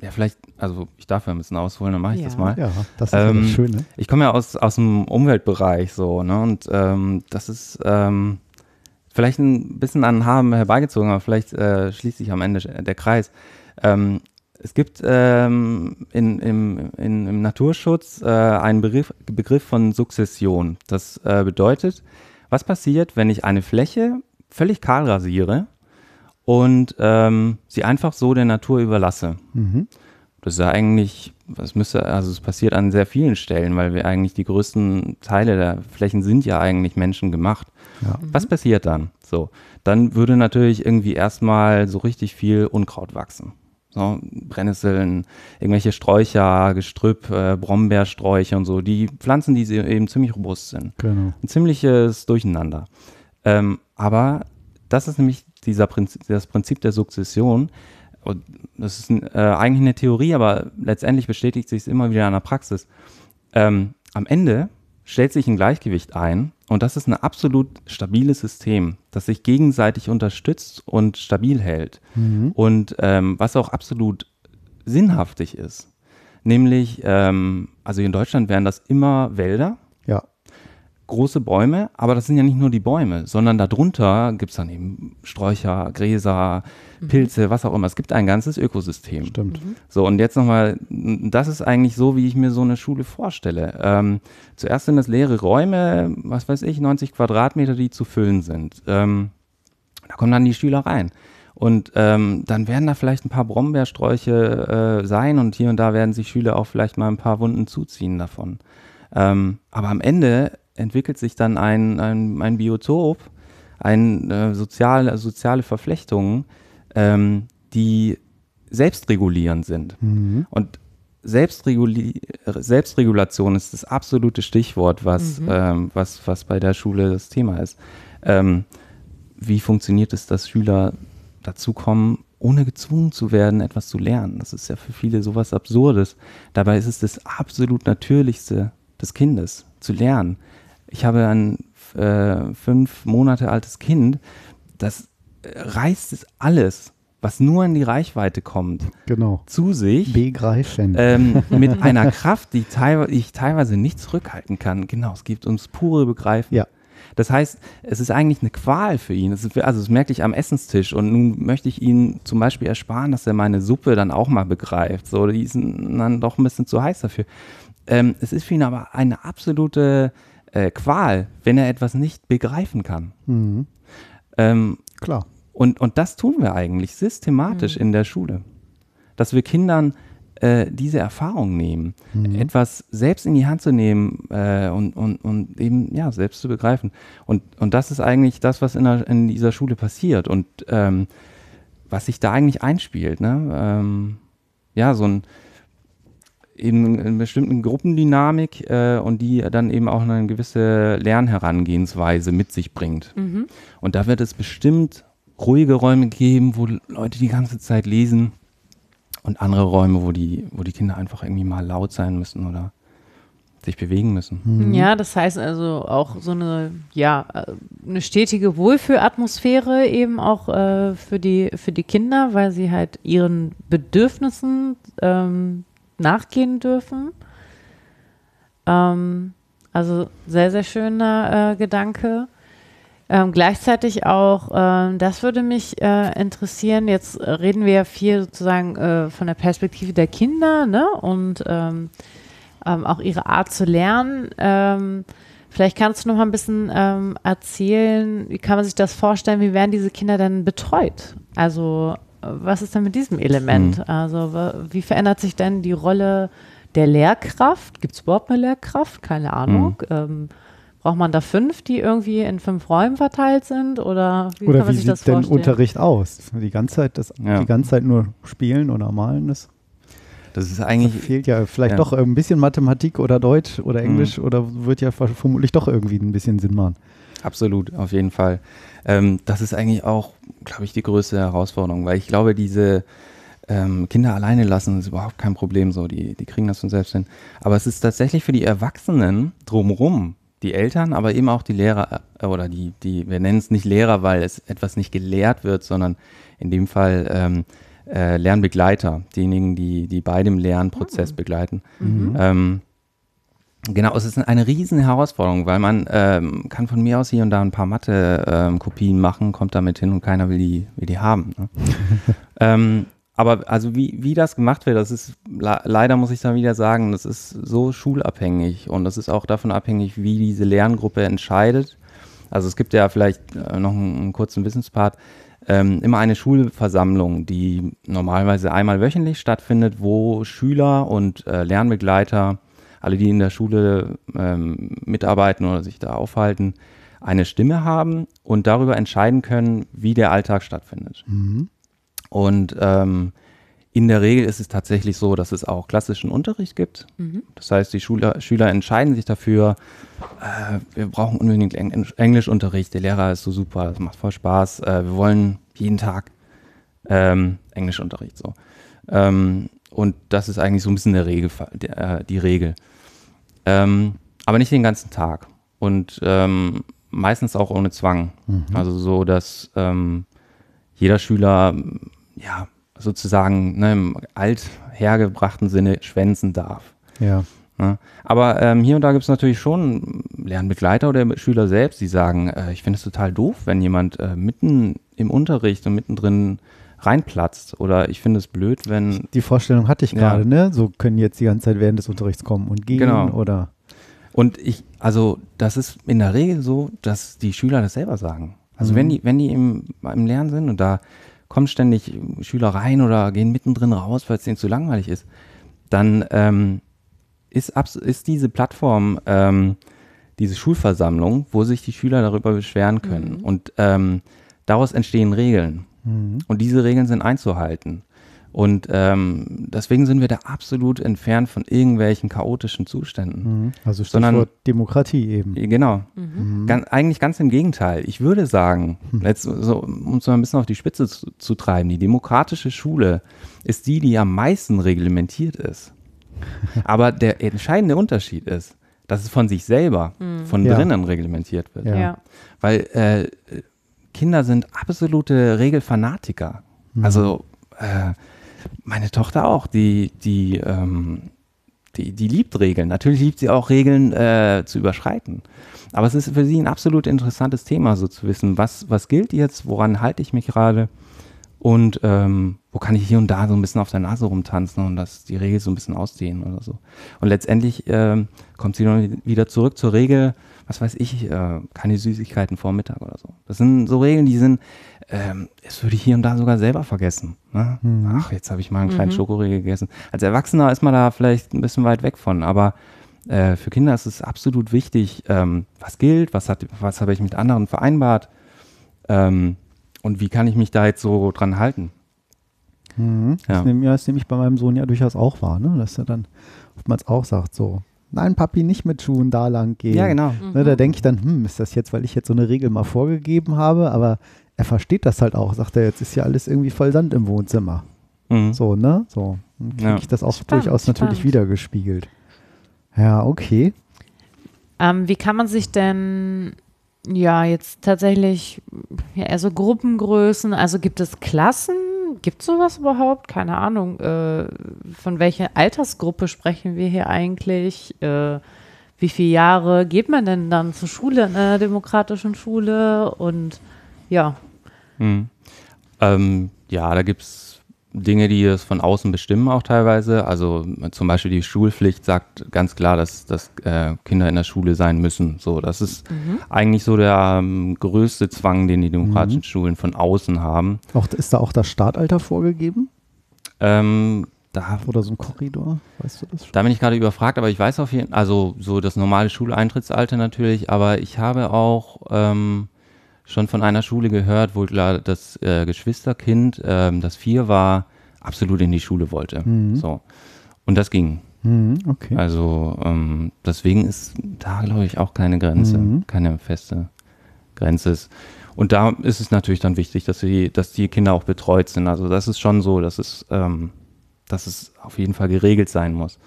ja, vielleicht, also ich darf ja ein bisschen ausholen, dann mache ich Ja. das mal. Ja, das ist ja Ähm, das Schöne. Ich komme ja aus, aus dem Umweltbereich so, ne? Und ähm, das ist ähm, vielleicht ein bisschen an Haben herbeigezogen, aber vielleicht äh, schließt sich am Ende der Kreis. Ähm, es gibt ähm, in, im, in, im Naturschutz äh, einen Begriff, Begriff von Sukzession. Das äh, bedeutet, was passiert, wenn ich eine Fläche völlig kahl rasiere und ähm, sie einfach so der Natur überlasse? Mhm. Das ist ja eigentlich, das müsste, also es passiert an sehr vielen Stellen, weil wir eigentlich die größten Teile der Flächen sind ja eigentlich menschengemacht. Ja. Was passiert dann? So, dann würde natürlich irgendwie erstmal so richtig viel Unkraut wachsen. So, Brennnesseln, irgendwelche Sträucher, Gestrüpp, äh, Brombeersträucher und so, die Pflanzen, die eben ziemlich robust sind Genau. ein ziemliches Durcheinander. Ähm, aber das ist nämlich dieser Prinzip, das Prinzip der Sukzession. Und das ist äh, eigentlich eine Theorie, aber letztendlich bestätigt sich es immer wieder in der Praxis. Ähm, am Ende stellt sich ein Gleichgewicht ein und das ist ein absolut stabiles System, das sich gegenseitig unterstützt und stabil hält. Mhm. Und ähm, was auch absolut sinnhaftig ist. Nämlich, ähm, also in Deutschland wären das immer Wälder. Große Bäume, aber das sind ja nicht nur die Bäume, sondern darunter gibt es dann eben Sträucher, Gräser, Pilze, was auch immer. Es gibt ein ganzes Ökosystem. Stimmt. So, und jetzt nochmal, das ist eigentlich so, wie ich mir so eine Schule vorstelle. Ähm, zuerst sind es leere Räume, was weiß ich, 90 Quadratmeter, die zu füllen sind. Ähm, da kommen dann die Schüler rein. Und ähm, dann werden da vielleicht ein paar Brombeersträuche äh, sein und hier und da werden sich Schüler auch vielleicht mal ein paar Wunden zuziehen davon. Ähm, aber am Ende entwickelt sich dann ein, ein, ein Biotop, ein äh, soziale, soziale Verflechtungen, ähm, die selbstregulierend sind. Mhm. Und Selbstreguli Selbstregulation ist das absolute Stichwort, was, ähm, was, was bei der Schule das Thema ist. Ähm, wie funktioniert es, dass Schüler dazu kommen, ohne gezwungen zu werden, etwas zu lernen? Das ist ja für viele sowas Absurdes. Dabei ist es das absolut Natürlichste des Kindes, zu lernen. Ich habe ein äh, fünf Monate altes Kind, das äh, reißt es alles, was nur in die Reichweite kommt, Genau. zu sich Begreifen. ähm, mit einer Kraft, die teilweise, ich teilweise nicht zurückhalten kann. Genau, es geht ums pure Begreifen. Ja. Das heißt, es ist eigentlich eine Qual für ihn. Es ist, also das merke ich am Essenstisch. Und nun möchte ich ihn zum Beispiel ersparen, dass er meine Suppe dann auch mal begreift. So, die ist dann doch ein bisschen zu heiß dafür. Ähm, es ist für ihn aber eine absolute äh, Qual, wenn er etwas nicht begreifen kann. mhm. Ähm, Klar. und, und das tun wir eigentlich systematisch in der Schule. Dass wir Kindern äh, diese Erfahrung nehmen, etwas selbst in die Hand zu nehmen äh, und, und, und eben ja, selbst zu begreifen. Und, und das ist eigentlich das, was in, der, in dieser Schule passiert und ähm, was sich da eigentlich einspielt. Ne? Ähm, ja, so ein eben eine bestimmten Gruppendynamik äh, und die dann eben auch eine gewisse Lernherangehensweise mit sich bringt. Mhm. Und da wird es bestimmt ruhige Räume geben, wo Leute die ganze Zeit lesen und andere Räume, wo die, wo die Kinder einfach irgendwie mal laut sein müssen oder sich bewegen müssen. Mhm. Ja, das heißt also auch so eine, ja, äh, eine stetige Wohlfühlatmosphäre eben auch äh, für, die, für die Kinder, weil sie halt ihren Bedürfnissen ähm, nachgehen dürfen. Ähm, also sehr, sehr schöner äh, Gedanke. Ähm, gleichzeitig auch, ähm, das würde mich äh, interessieren, jetzt äh, reden wir ja viel sozusagen äh, von der Perspektive der Kinder ne? und ähm, ähm, auch ihre Art zu lernen. Ähm, vielleicht kannst du noch mal ein bisschen ähm, erzählen, wie kann man sich das vorstellen, wie werden diese Kinder denn betreut? Also äh, was ist denn mit diesem Element? Also wa- wie verändert sich denn die Rolle der Lehrkraft? Gibt es überhaupt eine Lehrkraft? Keine Ahnung. Ähm, braucht man da fünf, die irgendwie in fünf Räumen verteilt sind? Oder wie Oder kann man wie sich das sieht denn vorstellen? Unterricht aus? Die ganze Zeit das, Ja. die ganze Zeit nur spielen oder malen das? Das ist Da eigentlich, fehlt ja vielleicht ja. doch ein bisschen Mathematik oder Deutsch oder Mhm. Englisch oder wird ja ver- vermutlich doch irgendwie ein bisschen Sinn machen. Absolut, auf jeden Fall. Ähm, das ist eigentlich auch, glaube ich, die größte Herausforderung, weil ich glaube, diese ähm, Kinder alleine lassen ist überhaupt kein Problem so, die, die kriegen das von selbst hin. Aber es ist tatsächlich für die Erwachsenen drumherum, die Eltern, aber eben auch die Lehrer äh, oder die, die, wir nennen es nicht Lehrer, weil es etwas nicht gelehrt wird, sondern in dem Fall ähm, äh, Lernbegleiter, diejenigen, die, die bei dem Lernprozess begleiten. Mhm. Ähm, genau, es ist eine riesen Herausforderung, weil man ähm, kann von mir aus hier und da ein paar Mathe-Kopien machen, kommt damit hin und keiner will die, will die haben. Ne? ähm, aber also wie, wie das gemacht wird, das ist le leider muss ich da wieder sagen, das ist so schulabhängig und das ist auch davon abhängig, wie diese Lerngruppe entscheidet. Also es gibt ja vielleicht äh, noch einen, einen kurzen Wissenspart. Ähm, immer eine Schulversammlung, die normalerweise einmal wöchentlich stattfindet, wo Schüler und äh, Lernbegleiter, alle, die in der Schule ähm, mitarbeiten oder sich da aufhalten, eine Stimme haben und darüber entscheiden können, wie der Alltag stattfindet. Mhm. Und ähm, in der Regel ist es tatsächlich so, dass es auch klassischen Unterricht gibt. Mhm. Das heißt, die Schüler, Schüler entscheiden sich dafür, äh, wir brauchen unbedingt Eng Englischunterricht, der Lehrer ist so super, das macht voll Spaß, äh, wir wollen jeden Tag ähm, Englischunterricht so. Ähm, und das ist eigentlich so ein bisschen der Regel, die, äh, die Regel. Ähm, aber nicht den ganzen Tag. Und ähm, meistens auch ohne Zwang. Also so, dass ähm, jeder Schüler ja sozusagen ne, im althergebrachten Sinne schwänzen darf. Ja. Ne? Aber ähm, hier und da gibt es natürlich schon Lernbegleiter oder Schüler selbst, die sagen, äh, ich finde es total doof, wenn jemand äh, mitten im Unterricht und mittendrin reinplatzt. Oder ich finde es blöd, wenn. Die Vorstellung hatte ich Ja. gerade, ne? So können jetzt die ganze Zeit während des Unterrichts kommen und gehen Genau. oder. Und ich, also das ist in der Regel so, dass die Schüler das selber sagen. Also Mhm. wenn die, wenn die im, im Lernen sind und da kommen ständig Schüler rein oder gehen mittendrin raus, weil es denen zu langweilig ist, dann ähm, ist, abs- ist diese Plattform, ähm, diese Schulversammlung, wo sich die Schüler darüber beschweren können. Und ähm, daraus entstehen Regeln. Mhm. Und diese Regeln sind einzuhalten. Und ähm, deswegen sind wir da absolut entfernt von irgendwelchen chaotischen Zuständen. Mhm. Also Sondern- Stichwort Demokratie eben. Genau. Mhm. Gan eigentlich ganz im Gegenteil. Ich würde sagen, Hm. jetzt so, um es mal ein bisschen auf die Spitze zu, zu treiben, die demokratische Schule ist die, die am meisten reglementiert ist. Aber der entscheidende Unterschied ist, dass es von sich selber, von Ja. drinnen reglementiert wird. Ja. Ja. Weil äh, Kinder sind absolute Regelfanatiker. Mhm. Also äh, meine Tochter auch, die, die, ähm, die, die liebt Regeln. Natürlich liebt sie auch Regeln äh, zu überschreiten. Aber es ist für sie ein absolut interessantes Thema, so zu wissen, was, was gilt jetzt, woran halte ich mich gerade und ähm, wo kann ich hier und da so ein bisschen auf der Nase rumtanzen und das, die Regel so ein bisschen ausdehnen oder so. Und letztendlich ähm, kommt sie dann wieder zurück zur Regel, was weiß ich, äh, keine Süßigkeiten vor Mittag oder so. Das sind so Regeln, die sind, ähm, das würde ich hier und da sogar selber vergessen. Ne? Ach, jetzt habe ich mal einen kleinen Schokoriegel gegessen. Als Erwachsener ist man da vielleicht ein bisschen weit weg von, aber äh, für Kinder ist es absolut wichtig, ähm, was gilt, was, hat, was habe ich mit anderen vereinbart ähm, und wie kann ich mich da jetzt so dran halten. Mhm. Ja. Das, nehm, ja, das nehme ich bei meinem Sohn ja durchaus auch wahr, ne? dass er dann oftmals auch sagt so, nein Papi, nicht mit Schuhen da lang gehen. Ja, genau. Ne, da denke ich dann, hm, ist das jetzt, weil ich jetzt so eine Regel mal vorgegeben habe, aber er versteht das halt auch, sagt er, jetzt ist ja alles irgendwie voll Sand im Wohnzimmer. Mhm. So, ne? So. Dann kriege Ja. ich das auch Spannend, durchaus natürlich spannend. wiedergespiegelt. Ja, okay. Ähm, wie kann man sich denn ja jetzt tatsächlich ja, eher so Gruppengrößen, also gibt es Klassen? Gibt es sowas überhaupt? Keine Ahnung. Äh, von welcher Altersgruppe sprechen wir hier eigentlich? Äh, wie viele Jahre geht man denn dann zur Schule, in einer demokratischen Schule? Und ja, Mhm. Ähm, ja, da gibt es Dinge, die es von außen bestimmen auch teilweise. Also äh, zum Beispiel die Schulpflicht sagt ganz klar, dass, dass äh, Kinder in der Schule sein müssen. So, das ist eigentlich so der ähm, größte Zwang, den die demokratischen Schulen von außen haben. Auch, ist da auch das Startalter vorgegeben? Ähm, da, Oder so ein Korridor? Weißt du das schon? da bin ich gerade überfragt, aber ich weiß auf jeden Fall, also so das normale Schuleintrittsalter natürlich, aber ich habe auch ähm, schon von einer Schule gehört, wo klar das äh, Geschwisterkind, ähm, das vier war, absolut in die Schule wollte. So. Und das ging. Mhm, okay. Also ähm, deswegen ist da, glaube ich, auch keine Grenze, Mhm. keine feste Grenze ist. Und da ist es natürlich dann wichtig, dass, sie, dass die Kinder auch betreut sind. Also das ist schon so, dass es, ähm, dass es auf jeden Fall geregelt sein muss.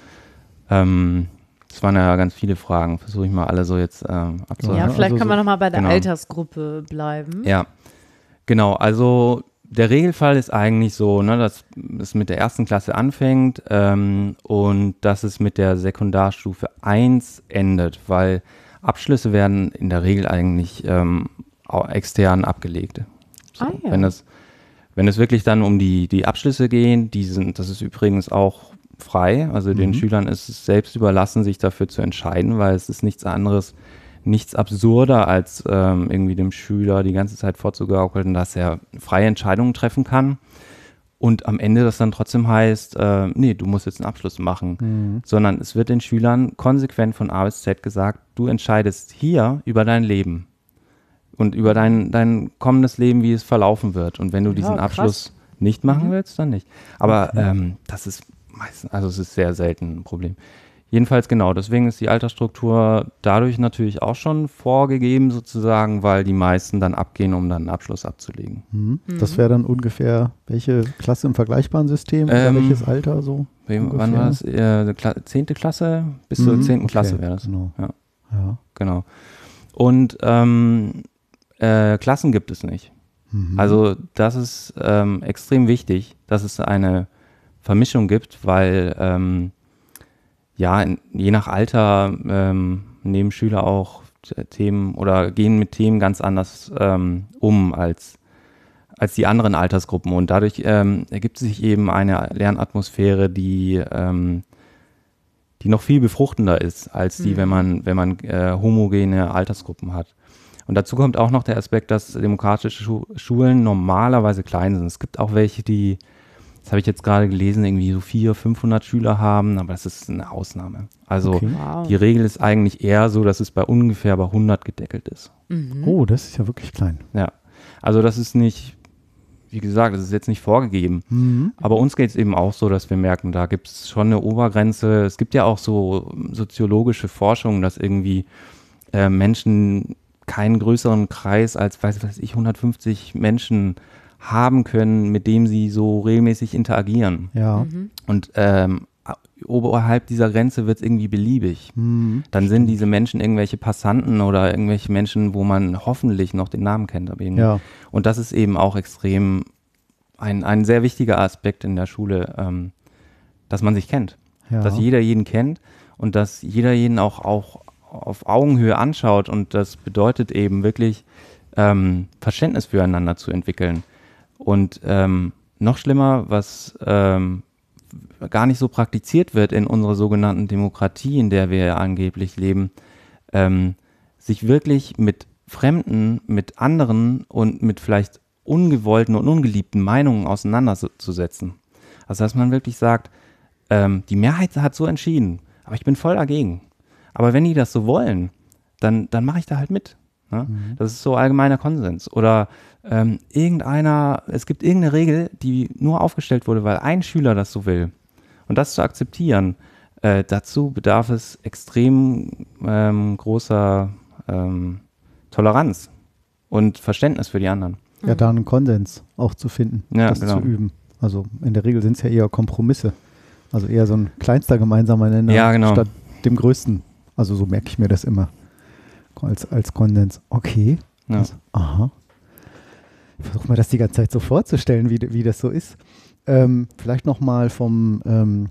Ähm, das waren ja ganz viele Fragen. Versuche ich mal alle so jetzt ähm, ja, abzuhaken. vielleicht also kann man so- noch mal bei der genau. Altersgruppe bleiben. Ja, genau. Also der Regelfall ist eigentlich so, ne, dass es mit der ersten Klasse anfängt ähm, und dass es mit der Sekundarstufe 1 endet, weil Abschlüsse werden in der Regel eigentlich ähm, extern abgelegt. So, Ah, ja. Wenn es wenn es wirklich dann um die, die Abschlüsse gehen, die sind, das ist übrigens auch frei. Also den Schülern ist es selbst überlassen, sich dafür zu entscheiden, weil es ist nichts anderes, nichts absurder, als ähm, irgendwie dem Schüler die ganze Zeit vorzugaukeln, dass er freie Entscheidungen treffen kann. Und am Ende das dann trotzdem heißt, äh, nee, du musst jetzt einen Abschluss machen. Mhm. Sondern es wird den Schülern konsequent von A bis Z gesagt, du entscheidest hier über dein Leben und über dein, dein kommendes Leben, wie es verlaufen wird. Und wenn du diesen krass. Abschluss nicht machen Mhm. willst, dann nicht. Aber ähm, das ist meistens, also es ist sehr selten ein Problem. Jedenfalls genau, deswegen ist die Altersstruktur dadurch natürlich auch schon vorgegeben sozusagen, weil die meisten dann abgehen, um dann einen Abschluss abzulegen. Mhm. Das wäre dann ungefähr welche Klasse im vergleichbaren System oder Ähm, welches Alter so? Wem, wann war das? Äh, Kla zehnte Klasse? Bis zur Mhm, zehnten okay, Klasse wäre das. Genau. Ja. Ja. Genau. Und ähm, äh, Klassen gibt es nicht. Mhm. Also das ist ähm, extrem wichtig, dass es eine Vermischung gibt, weil ähm, ja, in, je nach Alter ähm, nehmen Schüler auch Themen oder gehen mit Themen ganz anders ähm, um als, als die anderen Altersgruppen. Und dadurch ähm, ergibt sich eben eine Lernatmosphäre, die, ähm, die noch viel befruchtender ist, als die, Mhm. wenn man, wenn man äh, homogene Altersgruppen hat. Und dazu kommt auch noch der Aspekt, dass demokratische Schu Schulen normalerweise klein sind. Es gibt auch welche, die, das habe ich jetzt gerade gelesen, irgendwie so 400, 500 Schüler haben, aber das ist eine Ausnahme. Also Okay. Wow. die Regel ist eigentlich eher so, dass es bei ungefähr bei 100 gedeckelt ist. Mhm. Oh, das ist ja wirklich klein. Ja, also das ist nicht, wie gesagt, das ist jetzt nicht vorgegeben. Mhm. Aber uns geht es eben auch so, dass wir merken, da gibt es schon eine Obergrenze. Es gibt ja auch so soziologische Forschung, dass irgendwie äh, Menschen keinen größeren Kreis als, weiß, weiß ich, 150 Menschen haben können, mit dem sie so regelmäßig interagieren. Ja. Mhm. Und ähm, oberhalb dieser Grenze wird es irgendwie beliebig. Mhm. Dann sind diese Menschen irgendwelche Passanten oder irgendwelche Menschen, wo man hoffentlich noch den Namen kennt. Aber eben Ja. und das ist eben auch extrem ein, ein sehr wichtiger Aspekt in der Schule, ähm, dass man sich kennt. ja. Dass jeder jeden kennt und dass jeder jeden auch, auch auf Augenhöhe anschaut. Und das bedeutet eben wirklich, ähm, Verständnis füreinander zu entwickeln. Und ähm, noch schlimmer, was ähm, gar nicht so praktiziert wird in unserer sogenannten Demokratie, in der wir angeblich leben, ähm, sich wirklich mit Fremden, mit anderen und mit vielleicht ungewollten und ungeliebten Meinungen auseinanderzusetzen. Also dass man wirklich sagt, ähm, die Mehrheit hat so entschieden, aber ich bin voll dagegen. Aber wenn die das so wollen, dann, dann mache ich da halt mit. Ne? Mhm. Das ist so allgemeiner Konsens. Oder ähm, irgendeiner, es gibt irgendeine Regel, die nur aufgestellt wurde, weil ein Schüler das so will. Und das zu akzeptieren, äh, dazu bedarf es extrem ähm, großer ähm, Toleranz und Verständnis für die anderen. ja, da einen Konsens auch zu finden, Ja, das genau. zu üben. Also in der Regel sind es ja eher Kompromisse. Also eher so ein kleinster gemeinsamer Nenner Ja, genau. statt dem größten. Also so merke ich mir das immer als, als Konsens. Okay. Ja. Das, aha. Ich versuche mir das die ganze Zeit so vorzustellen, wie, wie das so ist. Ähm, vielleicht nochmal vom, ähm,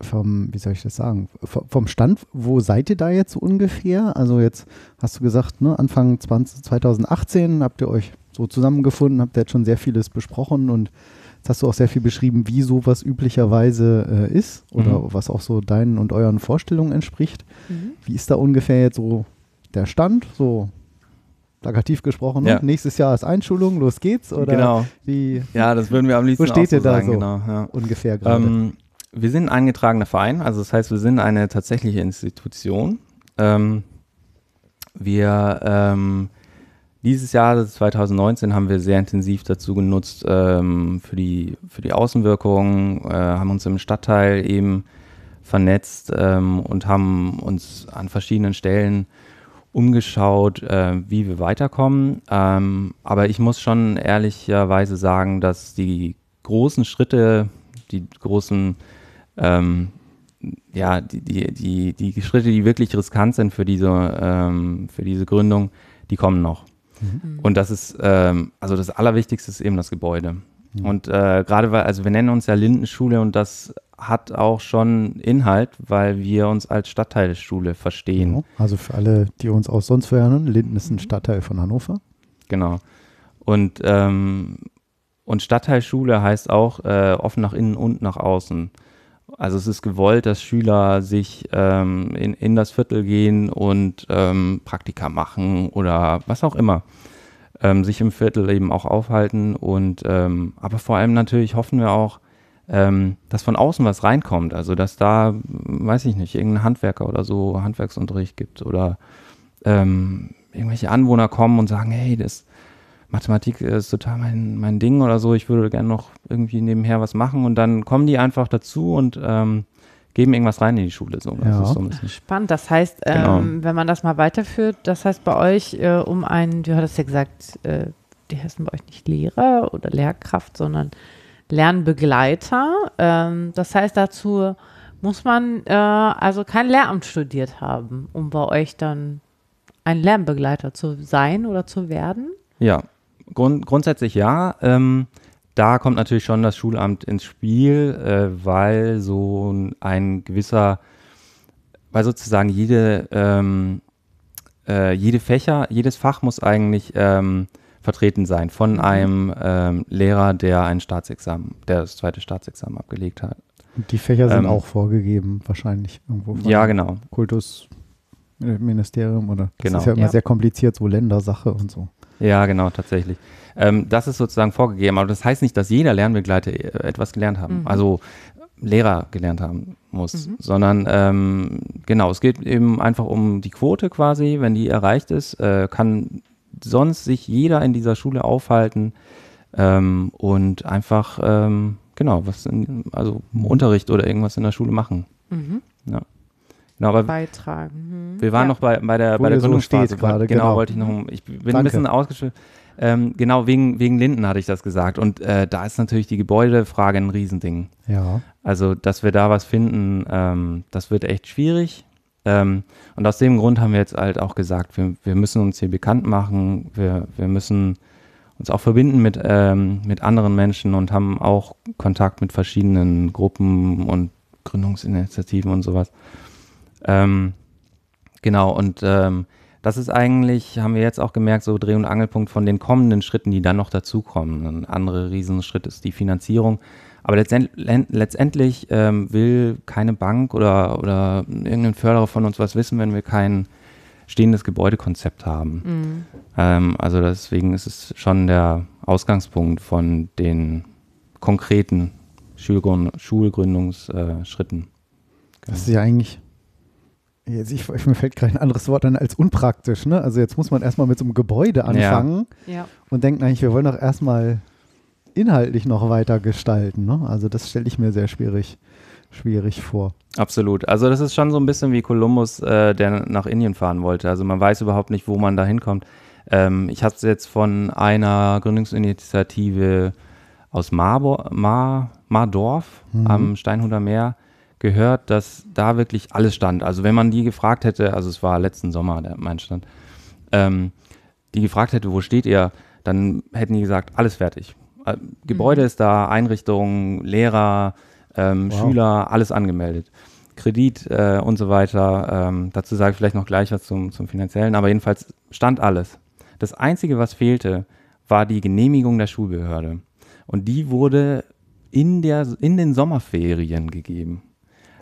vom, wie soll ich das sagen, V- vom Stand, wo seid ihr da jetzt so ungefähr? Also jetzt hast du gesagt, ne, Anfang 20, 2018 habt ihr euch so zusammengefunden, habt ihr jetzt schon sehr vieles besprochen und jetzt hast du auch sehr viel beschrieben, wie sowas üblicherweise äh, ist oder Mhm. was auch so deinen und euren Vorstellungen entspricht. Mhm. Wie ist da ungefähr jetzt so der Stand? So plakativ gesprochen, ne? Ja. nächstes Jahr ist Einschulung, los geht's? Oder Genau. wie Ja, das würden wir am liebsten Wo steht auch so ihr da sagen, so? genau. Ja. ungefähr gerade? Ähm, wir sind ein eingetragener Verein, also das heißt, wir sind eine tatsächliche Institution. Ähm, wir ähm, dieses Jahr, das ist 2019, haben wir sehr intensiv dazu genutzt ähm, für, die, für die Außenwirkung, äh, haben uns im Stadtteil eben vernetzt ähm, und haben uns an verschiedenen Stellen umgeschaut, äh, wie wir weiterkommen. Ähm, aber ich muss schon ehrlicherweise sagen, dass die großen Schritte, die großen, ähm, ja, die, die, die, die Schritte, die wirklich riskant sind für diese, ähm, für diese Gründung, die kommen noch. Mhm. Und das ist, ähm, also das Allerwichtigste ist eben das Gebäude. Mhm. Und äh, gerade weil, also wir nennen uns ja Lindenschule und das hat auch schon Inhalt, weil wir uns als Stadtteilschule verstehen. Genau. Also für alle, die uns auch sonst hören, Linden ist ein Stadtteil von Hannover. Genau. Und, ähm, und Stadtteilschule heißt auch äh, offen nach innen und nach außen. Also es ist gewollt, dass Schüler sich ähm, in, in das Viertel gehen und ähm, Praktika machen oder was auch immer. Ähm, sich im Viertel eben auch aufhalten und ähm, aber vor allem natürlich hoffen wir auch, ähm, dass von außen was reinkommt. Also dass da, weiß ich nicht, irgendein Handwerker oder so Handwerksunterricht gibt oder ähm, irgendwelche Anwohner kommen und sagen, hey, das Mathematik ist total mein, mein Ding oder so, ich würde gerne noch irgendwie nebenher was machen und dann kommen die einfach dazu und ähm, geben irgendwas rein in die Schule. So. Das Ja. ist so ein bisschen Spannend. Das heißt, Genau. ähm, wenn man das mal weiterführt, das heißt bei euch äh, um einen, du hattest ja gesagt, äh, die heißen bei euch nicht Lehrer oder Lehrkraft, sondern Lernbegleiter. Ähm, das heißt, dazu muss man äh, also kein Lehramt studiert haben, um bei euch dann ein Lernbegleiter zu sein oder zu werden. Ja, grund, grundsätzlich ja. Ähm, da kommt natürlich schon das Schulamt ins Spiel, äh, weil so ein- gewisser, weil sozusagen jede, ähm, äh, jede Fächer, jedes Fach muss eigentlich ähm, vertreten sein von Mhm. einem ähm, Lehrer, der ein Staatsexamen, der das zweite Staatsexamen abgelegt hat. Und die Fächer sind Ähm, auch vorgegeben, wahrscheinlich irgendwo von Ja, genau. Kultusministerium oder das Genau. ist ja immer Ja. sehr kompliziert, so Ländersache und so. Ja, genau, tatsächlich. Ähm, das ist sozusagen vorgegeben, aber das heißt nicht, dass jeder Lernbegleiter äh, etwas gelernt haben, Mhm. also Lehrer gelernt haben muss, Mhm. sondern ähm, genau, es geht eben einfach um die Quote quasi, wenn die erreicht ist, äh, kann sonst sich jeder in dieser Schule aufhalten ähm, und einfach, ähm, genau, was, in, also Unterricht oder irgendwas in der Schule machen. Mhm. Genau, aber Beitragen. Mhm. wir waren ja. noch bei, bei der, Wo bei der so Gründungsphase. steht gerade, genau, genau. wollte ich noch. Ich bin Danke. ein bisschen ausgeschwitzt. Ähm, genau, wegen, wegen Linden hatte ich das gesagt. Und äh, da ist natürlich die Gebäudefrage ein Riesending. Ja. Also, dass wir da was finden, ähm, das wird echt schwierig. Ähm, und aus dem Grund haben wir jetzt halt auch gesagt, wir, wir müssen uns hier bekannt machen, wir, wir müssen uns auch verbinden mit, ähm, mit anderen Menschen und haben auch Kontakt mit verschiedenen Gruppen und Gründungsinitiativen und sowas. Ähm, genau, und ähm, das ist eigentlich, haben wir jetzt auch gemerkt, so Dreh- und Angelpunkt von den kommenden Schritten, die dann noch dazukommen. Ein anderer Riesenschritt ist die Finanzierung. Aber letztendlich ähm, will keine Bank oder, oder irgendein Förderer von uns was wissen, wenn wir kein stehendes Gebäudekonzept haben. Mhm. Ähm, also deswegen ist es schon der Ausgangspunkt von den konkreten Schulgrund Schulgründungsschritten. Das ist ja eigentlich, jetzt ich, mir fällt gerade ein anderes Wort an als unpraktisch. Ne? Also jetzt muss man erstmal mit so einem Gebäude anfangen Ja. und denken eigentlich, wir wollen doch erstmal inhaltlich noch weiter gestalten. Ne? Also das stelle ich mir sehr schwierig, schwierig vor. Absolut. Also das ist schon so ein bisschen wie Kolumbus, äh, der nach Indien fahren wollte. Also man weiß überhaupt nicht, wo man da hinkommt. Ähm, ich habe es jetzt von einer Gründungsinitiative aus Marbo Mar Mardorf Mhm. am Steinhuder Meer gehört, dass da wirklich alles stand. Also wenn man die gefragt hätte, also es war letzten Sommer der mein Stand, ähm, die gefragt hätte, wo steht ihr, dann hätten die gesagt, alles fertig. Äh, Gebäude ist da, Einrichtungen, Lehrer, ähm, Wow. Schüler, alles angemeldet. Kredit äh, und so weiter. Ähm, dazu sage ich vielleicht noch gleich was zum, zum finanziellen, aber jedenfalls stand alles. Das Einzige, was fehlte, war die Genehmigung der Schulbehörde. Und die wurde in, der, in den Sommerferien gegeben.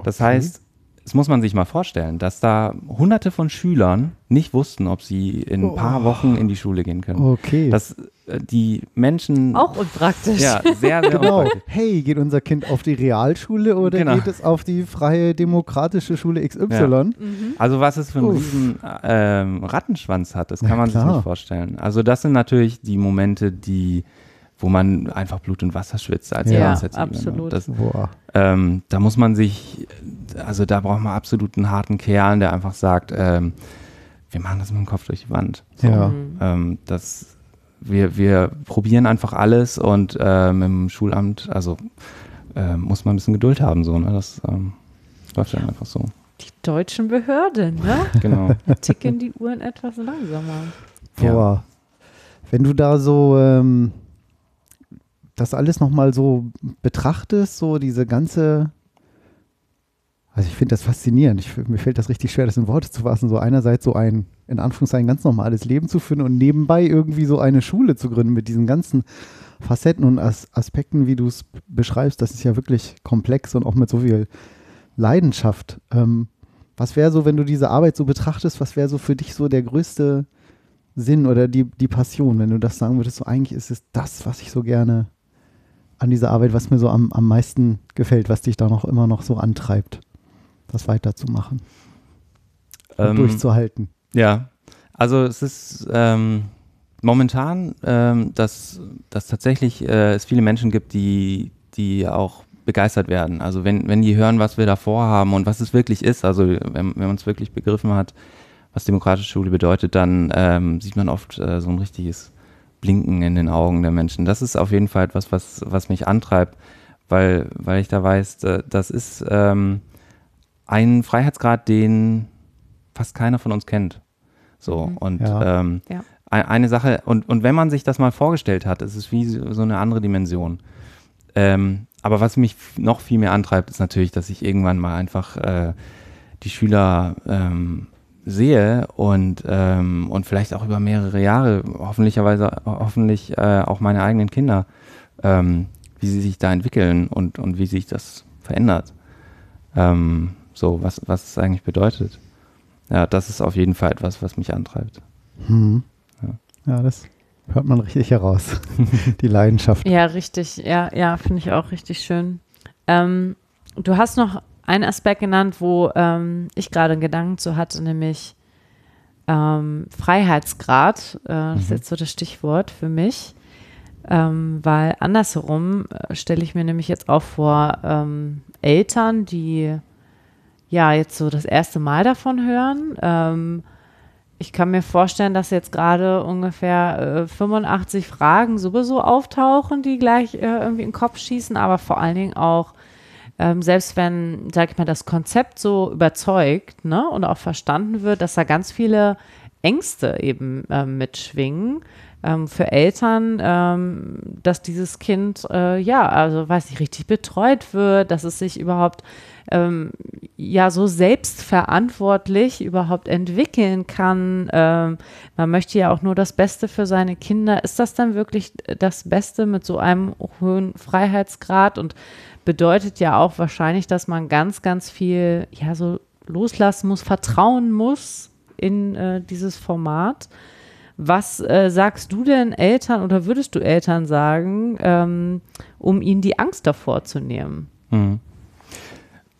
Das Okay. heißt, das muss man sich mal vorstellen, dass da hunderte von Schülern nicht wussten, ob sie in ein paar Oh. Wochen in die Schule gehen können. Okay. Dass äh, die Menschen Auch unpraktisch. ja, sehr, sehr genau. unpraktisch. Hey, geht unser Kind auf die Realschule oder Genau. geht es auf die freie demokratische Schule XY? Mhm. Also was es für einen Uff. riesen ähm, Rattenschwanz hat, das kann Ja, man sich klar. nicht vorstellen. Also das sind natürlich die Momente, die, wo man einfach Blut und Wasser schwitzt als Ja, Initiative. ne? absolut. Das, ähm, da muss man sich, also da braucht man absolut einen harten Kerl, der einfach sagt, ähm, wir machen das mit dem Kopf durch die Wand. So. Ja. Mhm. Ähm, das, wir, wir probieren einfach alles und ähm, im Schulamt, also ähm, muss man ein bisschen Geduld haben, so, ne? Das ähm, läuft dann einfach so. Die deutschen Behörden, ne? Genau. Ticken die Uhren etwas langsamer. Ja. Boah. Wenn du da so ähm, das alles nochmal so betrachtest, so diese ganze. Also ich finde das faszinierend. Ich, mir fällt das richtig schwer, das in Worte zu fassen. So einerseits so ein, in Anführungszeichen, ganz normales Leben zu führen und nebenbei irgendwie so eine Schule zu gründen mit diesen ganzen Facetten und As Aspekten, wie du es beschreibst. Das ist ja wirklich komplex und auch mit so viel Leidenschaft. Ähm, was wäre so, wenn du diese Arbeit so betrachtest, was wäre so für dich so der größte Sinn oder die, die Passion, wenn du das sagen würdest, so eigentlich ist es das, was ich so gerne an dieser Arbeit, was mir so am, am meisten gefällt, was dich da noch immer noch so antreibt, das weiterzumachen und Ähm, durchzuhalten. Ja, also es ist, ähm, momentan, ähm, dass, dass tatsächlich äh, es viele Menschen gibt, die, die auch begeistert werden. Also wenn, wenn die hören, was wir da vorhaben und was es wirklich ist, also wenn, wenn man es wirklich begriffen hat, was demokratische Schule bedeutet, dann ähm, sieht man oft äh, so ein richtiges Blinken in den Augen der Menschen. Das ist auf jeden Fall etwas, was, was mich antreibt, weil, weil ich da weiß, äh, das ist ähm, ein Freiheitsgrad, den fast keiner von uns kennt. So, Mhm. und Ja. ähm, Ja. ein- eine Sache, und, und wenn man sich das mal vorgestellt hat, ist es wie so eine andere Dimension. Ähm, aber was mich noch viel mehr antreibt, ist natürlich, dass ich irgendwann mal einfach äh, die Schüler ähm, sehe und, ähm, und vielleicht auch über mehrere Jahre, hoffentlicherweise, hoffentlich äh, auch meine eigenen Kinder, ähm, wie sie sich da entwickeln und, und wie sich das verändert. Ähm, so, was, was es eigentlich bedeutet. Ja, das ist auf jeden Fall etwas, was mich antreibt. Hm. Ja. Ja, das hört man richtig heraus. Die Leidenschaft. Ja, richtig. Ja, ja, finde ich auch richtig schön. Ähm, du hast noch einen Aspekt genannt, wo ähm, ich gerade einen Gedanken zu hatte, nämlich ähm, Freiheitsgrad. Äh, das ist Mhm. jetzt so das Stichwort für mich. Ähm, weil andersherum äh, stelle ich mir nämlich jetzt auch vor, ähm, Eltern, die ja jetzt so das erste Mal davon hören. Ähm, ich kann mir vorstellen, dass jetzt gerade ungefähr äh, 85 Fragen sowieso auftauchen, die gleich äh, irgendwie in den Kopf schießen, aber vor allen Dingen auch, ähm, selbst wenn, sag ich mal, das Konzept so überzeugt ne, und auch verstanden wird, dass da ganz viele Ängste eben ähm, mitschwingen ähm, für Eltern, ähm, dass dieses Kind, äh, ja, also weiß ich, richtig betreut wird, dass es sich überhaupt ähm, ja so selbstverantwortlich überhaupt entwickeln kann. Ähm, man möchte ja auch nur das Beste für seine Kinder. Ist das dann wirklich das Beste mit so einem hohen Freiheitsgrad und bedeutet ja auch wahrscheinlich, dass man ganz, ganz viel ja so loslassen muss, vertrauen muss in äh, dieses Format. Was äh, sagst du denn Eltern oder würdest du Eltern sagen, ähm, um ihnen die Angst davor zu nehmen? Mhm.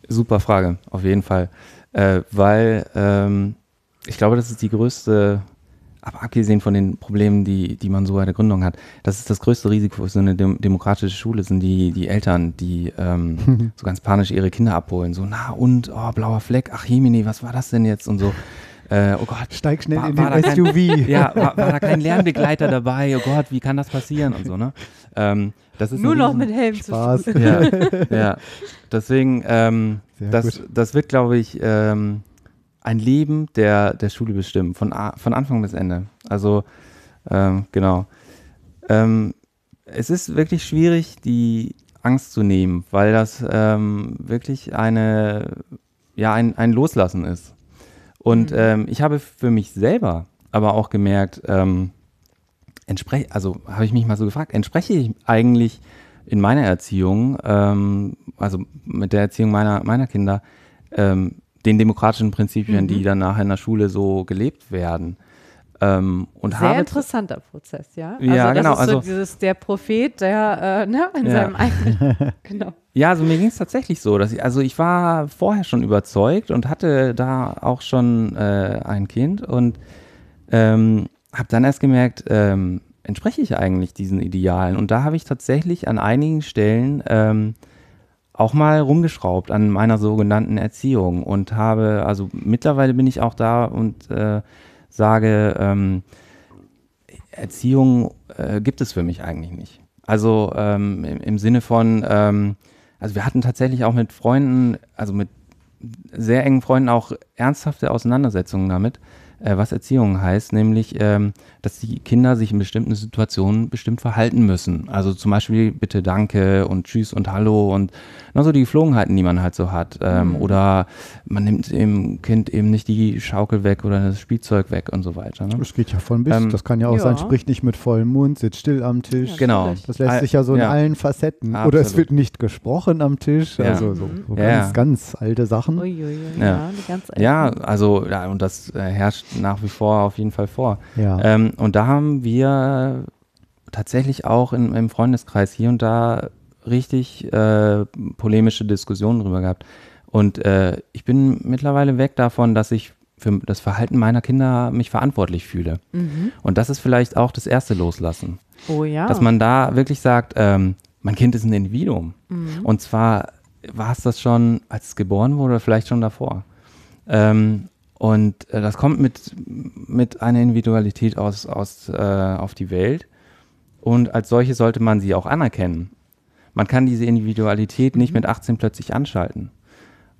Super Frage, auf jeden Fall. Äh, weil ähm, ich glaube, das ist die größte, aber abgesehen von den Problemen, die, die man so bei der Gründung hat, das ist das größte Risiko für so eine dem demokratische Schule, sind die, die Eltern, die ähm, so ganz panisch ihre Kinder abholen. So, na und, oh, blauer Fleck, ach Jemini, was war das denn jetzt? Und so, äh, oh Gott, Steig schnell War- in war den da kein- SUV. ja, war, war da kein Lernbegleiter dabei? Oh Gott, wie kann das passieren? Und so, ne? Ähm, das ist Nur noch mit Helm Spaß. zu tun. ja, ja. Deswegen, ähm, das, gut. das wird, glaube ich, ähm, ein Leben der, der Schule bestimmen, von, A- von Anfang bis Ende. Also, ähm, genau. Ähm, es ist wirklich schwierig, die Angst zu nehmen, weil das ähm, wirklich eine, ja, ein, ein Loslassen ist. Und Mhm. ähm, ich habe für mich selber aber auch gemerkt, ähm, entsprech, also habe ich mich mal so gefragt, entspreche ich eigentlich in meiner Erziehung, ähm, also mit der Erziehung meiner, meiner Kinder, ähm, den demokratischen Prinzipien, Mhm. die dann nachher in der Schule so gelebt werden. Ähm, und Sehr habe interessanter Prozess, ja. Ja, also das genau, Ist so also- dieses, der Prophet, der äh, ne, in Ja. seinem eigenen. genau. Ja, also mir ging es tatsächlich so, dass ich, also ich war vorher schon überzeugt und hatte da auch schon äh, ein Kind und ähm, habe dann erst gemerkt, ähm, entspreche ich eigentlich diesen Idealen? Und da habe ich tatsächlich an einigen Stellen ähm, auch mal rumgeschraubt an meiner sogenannten Erziehung und habe, also mittlerweile bin ich auch da und äh, sage, ähm, Erziehung äh, gibt es für mich eigentlich nicht. Also ähm, im, im Sinne von, ähm, also wir hatten tatsächlich auch mit Freunden, also mit sehr engen Freunden auch ernsthafte Auseinandersetzungen damit, äh, was Erziehung heißt, nämlich, ähm, dass die Kinder sich in bestimmten Situationen bestimmt verhalten müssen. Also zum Beispiel bitte Danke und Tschüss und Hallo und na, so die Geflogenheiten, die man halt so hat. Ähm, Mhm. Oder man nimmt dem Kind eben nicht die Schaukel weg oder das Spielzeug weg und so weiter. Ne? Das geht ja von bis. Ähm, das kann ja auch ja. sein, sprich nicht mit vollem Mund, sitzt still am Tisch. Ja, Genau. Das lässt sich ja so in ja. allen Facetten. Oder es Absolut. wird nicht gesprochen am Tisch. Ja. Also so, so Ja, ganz, ja. ganz alte Sachen. Ja. ja. die ganz Ja, alten. also, ja, und das äh, herrscht nach wie vor auf jeden Fall vor. Ja. Ähm, und da haben wir tatsächlich auch in, im Freundeskreis hier und da richtig äh, polemische Diskussionen drüber gehabt. Und äh, ich bin mittlerweile weg davon, dass ich für das Verhalten meiner Kinder mich verantwortlich fühle. Mhm. Und das ist vielleicht auch das erste Loslassen. Oh ja. Dass man da wirklich sagt, ähm, mein Kind ist ein Individuum. Mhm. Und zwar war es das schon, als es geboren wurde, vielleicht schon davor. Ähm, und äh, das kommt mit, mit einer Individualität aus, aus, äh, auf die Welt. Und als solche sollte man sie auch anerkennen. Man kann diese Individualität nicht mit 18 plötzlich anschalten.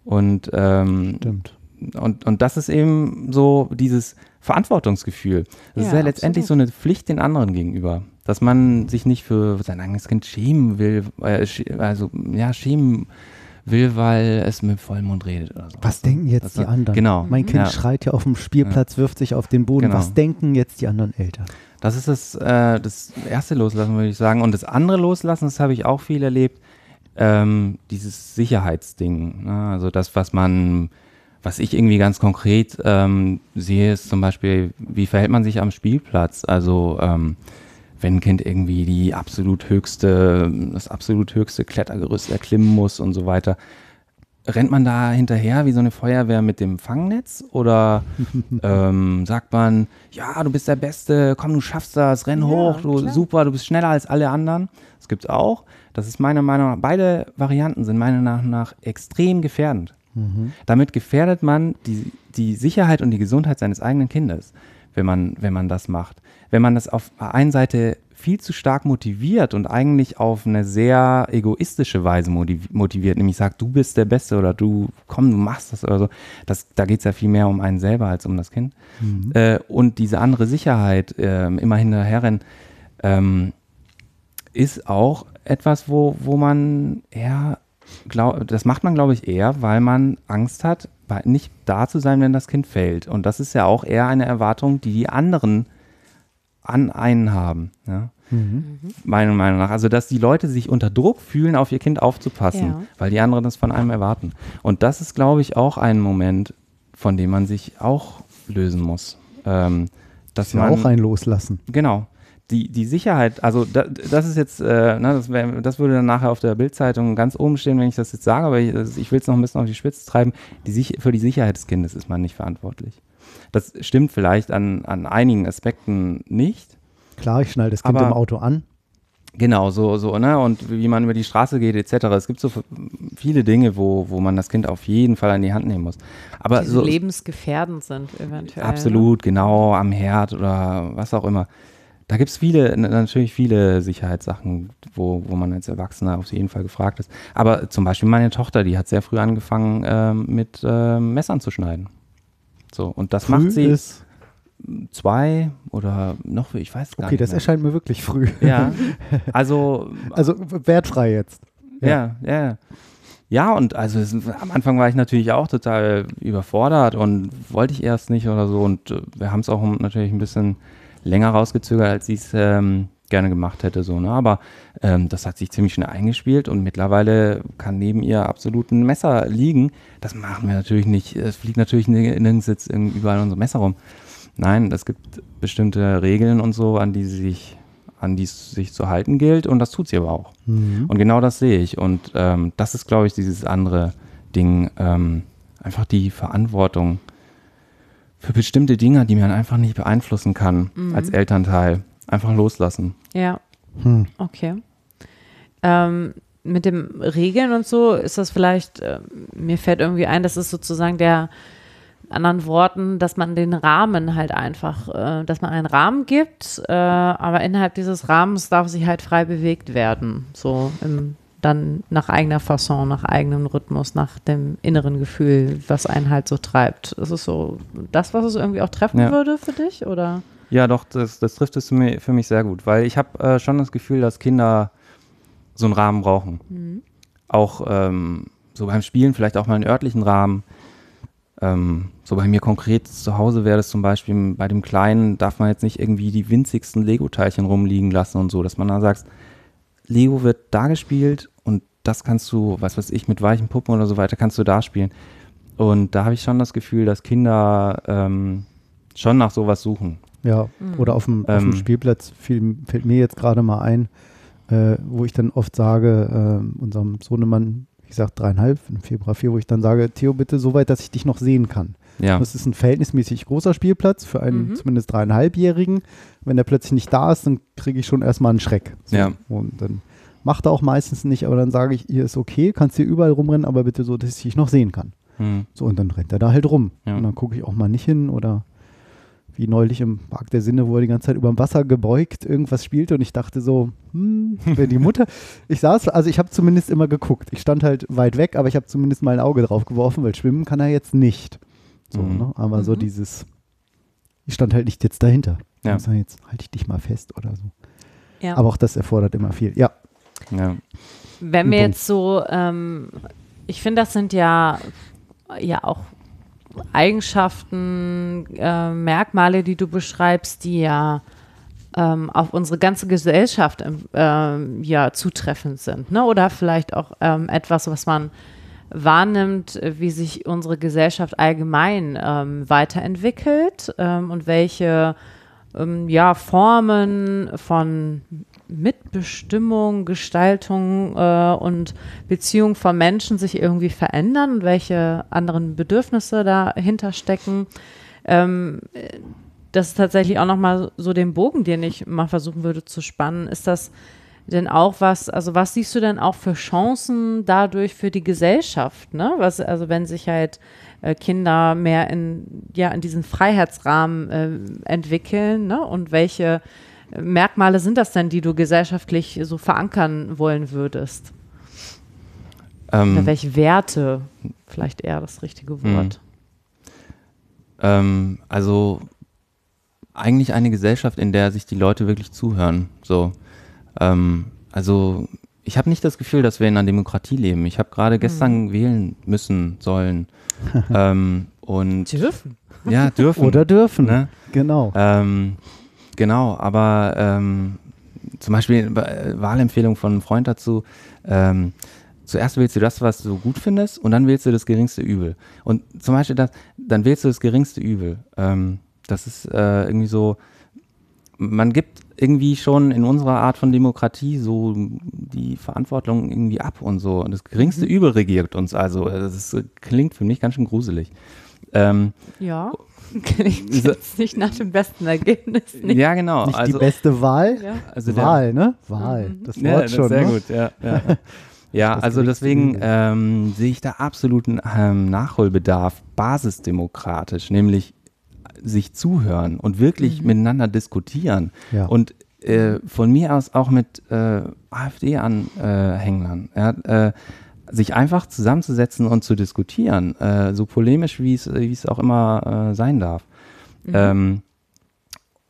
Und, ähm, Stimmt. und, und das ist eben so dieses Verantwortungsgefühl. Das ist Ja, ja letztendlich so eine Pflicht den anderen gegenüber. Dass man sich nicht für sein eigenes Kind schämen will, äh, also ja, schämen will, weil es mit Vollmond redet oder so. Was denken jetzt Das- die anderen? Genau. Mein Kind ja. schreit ja auf dem Spielplatz, wirft sich auf den Boden. Genau. Was denken jetzt die anderen Eltern? Das ist das, äh, das erste Loslassen, würde ich sagen. Und das andere Loslassen, das habe ich auch viel erlebt, ähm, dieses Sicherheitsding. Ne? Also das, was man, was ich irgendwie ganz konkret ähm, sehe, ist zum Beispiel, wie verhält man sich am Spielplatz? Also ähm, wenn ein Kind irgendwie die absolut höchste, das absolut höchste Klettergerüst erklimmen muss und so weiter. Rennt man da hinterher wie so eine Feuerwehr mit dem Fangnetz oder ähm, sagt man, ja, du bist der Beste, komm, du schaffst das, renn Ja, hoch, du klar. super, du bist schneller als alle anderen. Das gibt's auch. Das ist meiner Meinung nach, beide Varianten sind meiner Meinung nach extrem gefährdend. Damit gefährdet man die, die Sicherheit und die Gesundheit seines eigenen Kindes, wenn man, wenn man das macht. Wenn man das auf der einen Seite viel zu stark motiviert und eigentlich auf eine sehr egoistische Weise motiv- motiviert, nämlich sagt, du bist der Beste oder du, komm, du machst das oder so, das, da geht es ja viel mehr um einen selber als um das Kind. Äh, und diese andere Sicherheit, ähm, immer hinterherrennen, ähm, ist auch etwas, wo, wo man eher, glaub, das macht man, glaube ich, eher, weil man Angst hat, nicht da zu sein, wenn das Kind fällt. Und das ist ja auch eher eine Erwartung, die die anderen an einen haben. Ja? Meiner Meinung nach. Also, dass die Leute sich unter Druck fühlen, auf ihr Kind aufzupassen, Ja. weil die anderen das von einem erwarten. Und das ist, glaube ich, auch ein Moment, von dem man sich auch lösen muss. Ähm, dass Das ist ja man, auch ein Loslassen. Genau. Die, die Sicherheit, also da, das ist jetzt, äh, ne, das, wär, das würde dann nachher auf der Bildzeitung ganz oben stehen, wenn ich das jetzt sage, aber ich, ich will es noch ein bisschen auf die Spitze treiben. Die, für die Sicherheit des Kindes ist man nicht verantwortlich. Das stimmt vielleicht an, an einigen Aspekten nicht. Klar, ich schnall das Kind Aber- im Auto an. Genau, so, so, ne? Und wie man über die Straße geht, etc. Es gibt so viele Dinge, wo, wo man das Kind auf jeden Fall an die Hand nehmen muss. Aber die so, lebensgefährdend sind eventuell. ne? Absolut, genau, am Herd oder was auch immer. Da gibt es viele, natürlich viele Sicherheitssachen, wo, wo man als Erwachsener auf jeden Fall gefragt ist. Aber zum Beispiel meine Tochter, die hat sehr früh angefangen, ähm, mit ähm, Messern zu schneiden. So, und das Früh macht sie ist, zwei oder noch, ich weiß gar okay, nicht. das mehr. erscheint mir wirklich früh. Ja, also Also wertfrei jetzt. ja, ja. ja. Ja, und also es, am Anfang war ich natürlich auch total überfordert und wollte ich erst nicht oder so. Und äh, wir haben es auch natürlich ein bisschen länger rausgezögert, als ich es ähm, gerne gemacht hätte. So, ne? Aber ähm, das hat sich ziemlich schnell eingespielt und mittlerweile kann neben ihr absolut ein Messer liegen. Das machen wir natürlich nicht. Es fliegt natürlich nirg- nirgends jetzt irgendwie überall unser Messer rum. Nein, es gibt bestimmte Regeln und so, an die sie sich, an die es sich zu halten gilt und das tut sie aber auch. Mhm. Und genau das sehe ich. Und ähm, das ist, glaube ich, dieses andere Ding, ähm, einfach die Verantwortung für bestimmte Dinge, die man einfach nicht beeinflussen kann als Elternteil. Einfach loslassen. Ja, Hm. okay. Ähm, mit dem Regeln und so ist das vielleicht, äh, mir fällt irgendwie ein, das ist sozusagen der, anderen Worten, dass man den Rahmen halt einfach, äh, dass man einen Rahmen gibt, äh, aber innerhalb dieses Rahmens darf sich halt frei bewegt werden. So im, dann nach eigener Fasson, nach eigenem Rhythmus, nach dem inneren Gefühl, was einen halt so treibt. Ist es so das, was es irgendwie auch treffen Ja. würde für dich? Oder? Ja, doch, das, das trifft es für mich, für mich sehr gut, weil ich habe äh, schon das Gefühl, dass Kinder so einen Rahmen brauchen. Auch ähm, so beim Spielen vielleicht auch mal einen örtlichen Rahmen. Ähm, so bei mir konkret zu Hause wäre das zum Beispiel, bei dem Kleinen darf man jetzt nicht irgendwie die winzigsten Lego-Teilchen rumliegen lassen und so, dass man dann sagt, Lego wird da gespielt das kannst du, was weiß ich, mit weichen Puppen oder so weiter, kannst du da spielen. Und da habe ich schon das Gefühl, dass Kinder ähm, schon nach sowas suchen. Ja, oder auf dem, auf dem Ähm. Spielplatz fiel, fällt mir jetzt gerade mal ein, äh, wo ich dann oft sage, äh, unserem Sohnemann, wie gesagt, dreieinhalb, im Februar vier, wo ich dann sage, Theo, bitte so weit, dass ich dich noch sehen kann. Ja. Das ist ein verhältnismäßig großer Spielplatz für einen Mhm. zumindest dreieinhalbjährigen. Wenn der plötzlich nicht da ist, dann kriege ich schon erstmal einen Schreck. So. Ja. Und dann macht er auch meistens nicht, aber dann sage ich, hier ist okay, kannst hier überall rumrennen, aber bitte so, dass ich dich noch sehen kann. Hm. So, und dann rennt er da halt rum. Ja. Und dann gucke ich auch mal nicht hin oder wie neulich im Park der Sinne, wo er die ganze Zeit über dem Wasser gebeugt irgendwas spielte und ich dachte so, hm, wer die Mutter. Ich saß, also ich habe zumindest immer geguckt. Ich stand halt weit weg, aber ich habe zumindest mal ein Auge drauf geworfen, weil schwimmen kann er jetzt nicht. So, Mhm. ne? Aber so Mhm. dieses, ich stand halt nicht jetzt dahinter. Ja. Ich sag, jetzt halte ich dich mal fest oder so. Ja. Aber auch das erfordert immer viel. Ja, Ja. Wenn wir jetzt so, ähm, ich finde, das sind ja, ja auch Eigenschaften, äh, Merkmale, die du beschreibst, die ja ähm, auf unsere ganze Gesellschaft ähm, ja zutreffend sind. Ne? Oder vielleicht auch ähm, etwas, was man wahrnimmt, äh, wie sich unsere Gesellschaft allgemein ähm, weiterentwickelt ähm, und welche ähm, ja, Formen von Mitbestimmung, Gestaltung äh, und Beziehung von Menschen sich irgendwie verändern und welche anderen Bedürfnisse dahinter stecken. Ähm, äh, das ist tatsächlich auch nochmal so den Bogen, den ich mal versuchen würde zu spannen. Ist das denn auch was, also was siehst du denn auch für Chancen dadurch für die Gesellschaft? Ne? Was, also wenn sich halt äh, Kinder mehr in, ja, in diesen Freiheitsrahmen äh, entwickeln ne? und welche Merkmale sind das denn, die du gesellschaftlich so verankern wollen würdest? Oder Ähm, welche Werte, vielleicht eher das richtige Wort. ähm, also eigentlich eine Gesellschaft, in der sich die Leute wirklich zuhören. So, ähm, also ich habe nicht das Gefühl, dass wir in einer Demokratie leben. Ich habe gerade gestern wählen müssen sollen ähm, und Dürfen. ja dürfen oder dürfen. Ne? Genau. Ähm, genau, aber ähm, zum Beispiel äh, Wahlempfehlung von einem Freund dazu. Ähm, zuerst wählst du das, was du gut findest, und dann wählst du das geringste Übel. Und zum Beispiel das, dann wählst du das geringste Übel. Ähm, das ist äh, irgendwie so, man gibt irgendwie schon in unserer Art von Demokratie so die Verantwortung irgendwie ab und so. Und das geringste Übel regiert uns also. Das ist, klingt für mich ganz schön gruselig. Ähm, Ja. Klingt jetzt nicht nach dem besten Ergebnis. Nicht. ja, genau. Nicht also, die beste Wahl. Ja. also der- Wahl, ne? Wahl. Das Wort Ja, das schon. sehr ne? gut, ja. Ja, ja Das also deswegen ähm, sehe ich da absoluten ähm, Nachholbedarf, basisdemokratisch, nämlich sich zuhören und wirklich miteinander diskutieren. Ja. Und äh, von mir aus auch mit äh, AfD-Anhängern. Ja, äh, sich einfach zusammenzusetzen und zu diskutieren, äh, so polemisch wie es auch immer äh, sein darf. Ähm,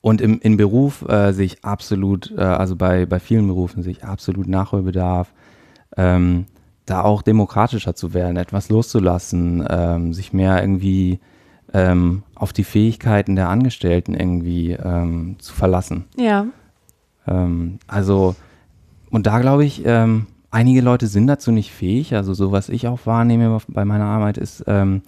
und im, im Beruf äh, sehe ich absolut, äh, also bei, bei vielen Berufen sehe ich absolut Nachholbedarf, ähm, da auch demokratischer zu werden, etwas loszulassen, ähm, sich mehr irgendwie ähm, auf die Fähigkeiten der Angestellten irgendwie ähm, zu verlassen. Ja. Ähm, also, und da glaube ich, ähm, einige Leute sind dazu nicht fähig. Also, so was ich auch wahrnehme bei meiner Arbeit ist, ähm,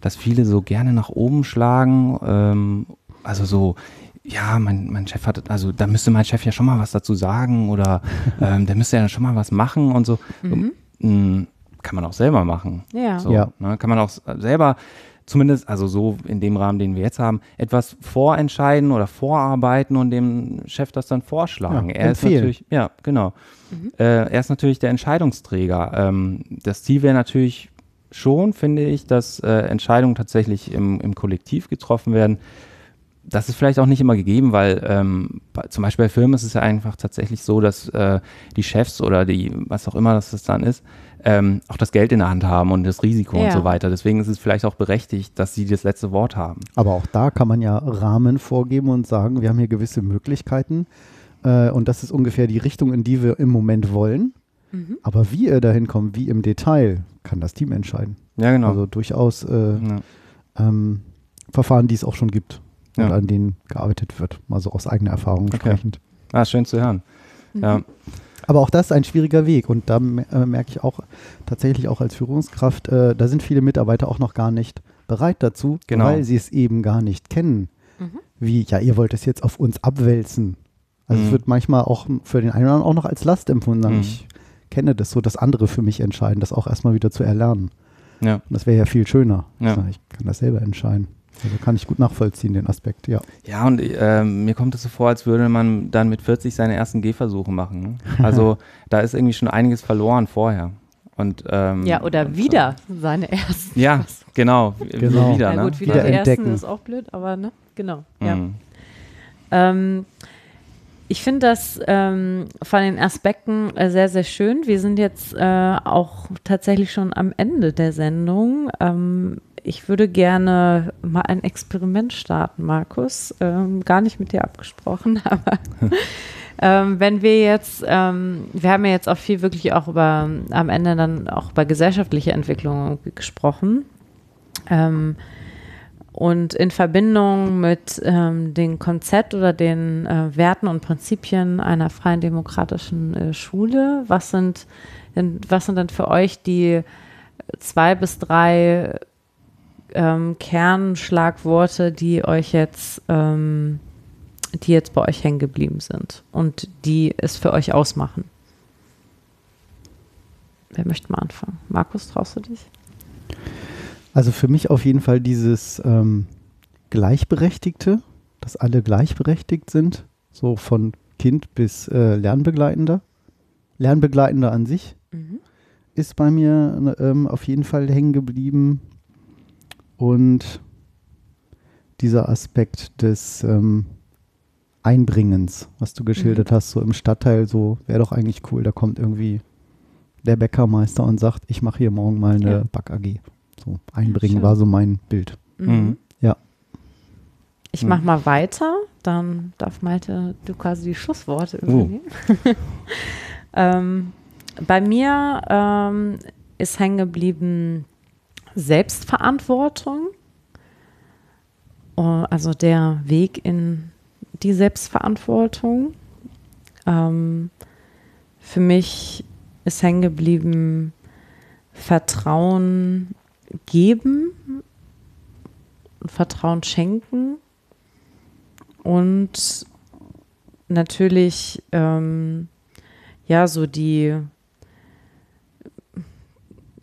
dass viele so gerne nach oben schlagen. Ähm, also so, ja, mein, mein Chef hat, also da müsste mein Chef ja schon mal was dazu sagen oder ähm, der müsste ja schon mal was machen und so. Mhm. Ähm, kann man auch selber machen. Ja. So, Ja. Ne, kann man auch selber, zumindest, also so in dem Rahmen, den wir jetzt haben, etwas vorentscheiden oder vorarbeiten und dem Chef das dann vorschlagen. Ja, er ist empfehlen. natürlich, ja, genau. Äh, er ist natürlich der Entscheidungsträger. Ähm, das Ziel wäre natürlich schon, finde ich, dass äh, Entscheidungen tatsächlich im, im Kollektiv getroffen werden. Das ist vielleicht auch nicht immer gegeben, weil ähm, bei, zum Beispiel bei Firmen ist es ja einfach tatsächlich so, dass äh, die Chefs oder die, was auch immer das dann ist, ähm, auch das Geld in der Hand haben und das Risiko und Ja. so weiter. Deswegen ist es vielleicht auch berechtigt, dass sie das letzte Wort haben. Aber auch da kann man ja Rahmen vorgeben und sagen, wir haben hier gewisse Möglichkeiten äh, und das ist ungefähr die Richtung, in die wir im Moment wollen. Mhm. Aber wie ihr dahin kommt, wie im Detail, kann das Team entscheiden. Ja, genau. Also durchaus äh, ja. ähm, Verfahren, die es auch schon gibt Ja. und an denen gearbeitet wird, mal so aus eigener Erfahrung Okay. sprechend. Ah, schön zu hören. Ja. Aber auch das ist ein schwieriger Weg und da äh, merke ich auch tatsächlich auch als Führungskraft, äh, da sind viele Mitarbeiter auch noch gar nicht bereit dazu, Genau. weil sie es eben gar nicht kennen. Mhm. Wie, ja, ihr wollt es jetzt auf uns abwälzen. Also Mhm. es wird manchmal auch für den einen oder anderen auch noch als Last empfunden. Sagen, Mhm. Ich kenne das so, dass andere für mich entscheiden, das auch erstmal wieder zu erlernen. Ja. Und das wäre ja viel schöner. Ja. Ich kann das selber entscheiden. Also kann ich gut nachvollziehen, den Aspekt, ja. Ja, und äh, mir kommt es so vor, als würde man dann mit 40 seine ersten Gehversuche machen. Ne? Also da ist irgendwie schon einiges verloren vorher. Und, ähm, Ja, oder und, wieder seine ersten. Ja, genau. Genau. Wieder, Na ne? gut, wieder, Wieder die ersten entdecken. ist auch blöd, aber ne, genau. Ja. Mhm. Ähm, ich finde das ähm, von den Aspekten äh, sehr, sehr schön. Wir sind jetzt äh, auch tatsächlich schon am Ende der Sendung. Ähm, ich würde gerne mal ein Experiment starten, Markus. Ähm, gar nicht mit dir abgesprochen, aber ähm, wenn wir jetzt, ähm, wir haben ja jetzt auch viel wirklich auch über, am Ende dann auch über gesellschaftliche Entwicklungen gesprochen. Ähm, und in Verbindung mit ähm, dem Konzept oder den äh, Werten und Prinzipien einer freien demokratischen äh, Schule, was sind, denn, was sind denn für euch die zwei bis drei ähm, Kernschlagworte, die euch jetzt, ähm, die jetzt bei euch hängen geblieben sind und die es für euch ausmachen? Wer möchte mal anfangen? Markus, traust du dich? Also für mich auf jeden Fall dieses ähm, Gleichberechtigte, dass alle gleichberechtigt sind, so von Kind bis äh, Lernbegleitender. Lernbegleitender an sich ist bei mir ähm, auf jeden Fall hängen geblieben. Und dieser Aspekt des ähm, Einbringens, was du geschildert hast, so im Stadtteil, so wäre doch eigentlich cool, da kommt irgendwie der Bäckermeister und sagt, ich mache hier morgen mal eine Ja. Back-AG. So, einbringen Schön. war so mein Bild. Mhm. Ja. Ich mache mal weiter, dann darf Malte du quasi die Schlussworte Oh. übernehmen. ähm, bei mir ähm, ist hängen geblieben Selbstverantwortung, Oh, also der Weg in die Selbstverantwortung. Ähm, für mich ist hängen geblieben Vertrauen geben Vertrauen schenken und natürlich ähm, ja so die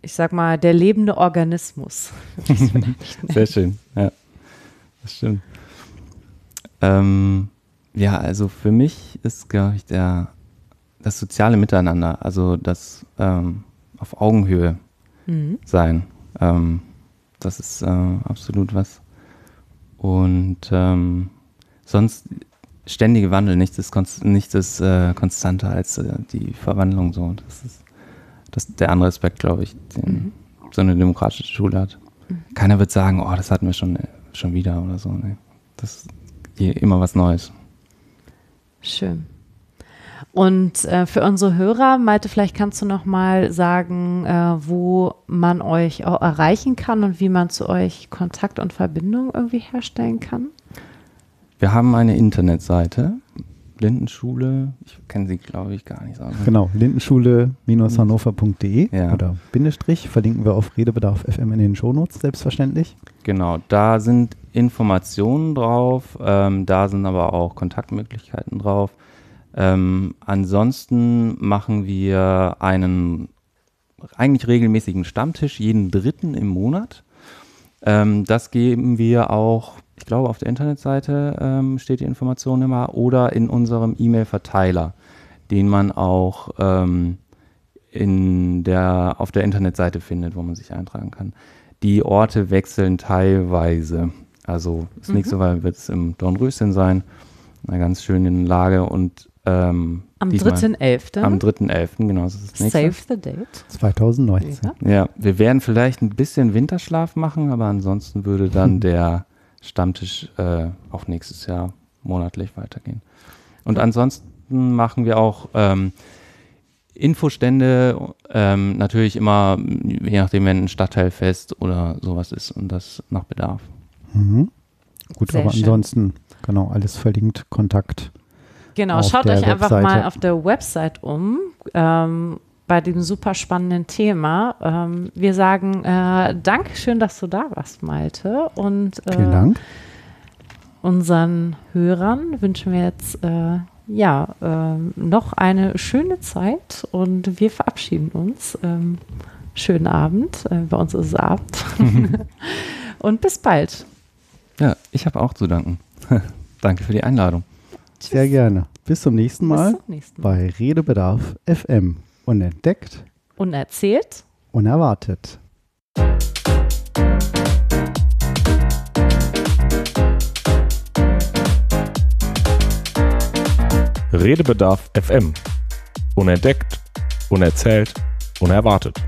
ich sag mal der lebende Organismus Sehr schön, ja. Das stimmt. Ähm, ja, also für mich ist, glaube ich, der, das soziale Miteinander, also das ähm, auf Augenhöhe Mhm. sein. Ähm, das ist äh, absolut was. Und ähm, sonst ständige Wandel, nichts ist, konst nichts ist äh, konstanter als äh, die Verwandlung so. Das ist, das ist der andere Aspekt, glaube ich, den so eine demokratische Schule hat. Keiner wird sagen, oh, das hatten wir schon, schon wieder oder so. Nee. Das ist immer was Neues. Schön. Und äh, für unsere Hörer, Malte, vielleicht kannst du noch mal sagen, äh, wo man euch auch erreichen kann und wie man zu euch Kontakt und Verbindung irgendwie herstellen kann. Wir haben eine Internetseite, Blindenschule, ich kenne sie, glaube ich, gar nicht. So. Genau, lindenschule-hannover.de Ja. oder Bindestrich verlinken wir auf Redebedarf FM in den Shownotes, selbstverständlich. Genau, da sind Informationen drauf, ähm, da sind aber auch Kontaktmöglichkeiten drauf. Ähm, ansonsten machen wir einen eigentlich regelmäßigen Stammtisch jeden dritten im Monat. Ähm, das geben wir auch, ich glaube, auf der Internetseite ähm, steht die Information immer oder in unserem E-Mail-Verteiler, den man auch ähm, in der, auf der Internetseite findet, wo man sich eintragen kann. Die Orte wechseln teilweise. Also das nächste Mal wird es im Dornröschen sein, in einer ganz schönen Lage und ähm, Am diesmal 3.11. Am 3.11., genau, das ist das nächste. Save the date. 2019. Ja. Ja, wir werden vielleicht ein bisschen Winterschlaf machen, aber ansonsten würde dann der Stammtisch äh, auch nächstes Jahr monatlich weitergehen. Und ansonsten machen wir auch ähm, Infostände, ähm, natürlich immer, je nachdem, wenn ein Stadtteilfest oder sowas ist und das nach Bedarf. Mhm. Gut, Sehr aber schön. ansonsten, genau, alles verlinkt, Kontakt. Genau, Auf schaut der euch einfach Webseite. mal auf der Website um. Ähm, bei diesem super spannenden Thema. Ähm, wir sagen äh, Dankeschön, dass du da warst, Malte. Und äh, Vielen Dank. unseren Hörern wünschen wir jetzt äh, ja ähm, noch eine schöne Zeit und wir verabschieden uns. Ähm, schönen Abend. Äh, bei uns ist es Abend. Und bis bald. Ja, ich habe auch zu danken. Danke für die Einladung. Sehr gerne. Bis zum nächsten Mal Bis zum nächsten Mal. bei Redebedarf FM. Unentdeckt, Unerzählt. unerwartet. Redebedarf FM. Unentdeckt, unerzählt, unerwartet.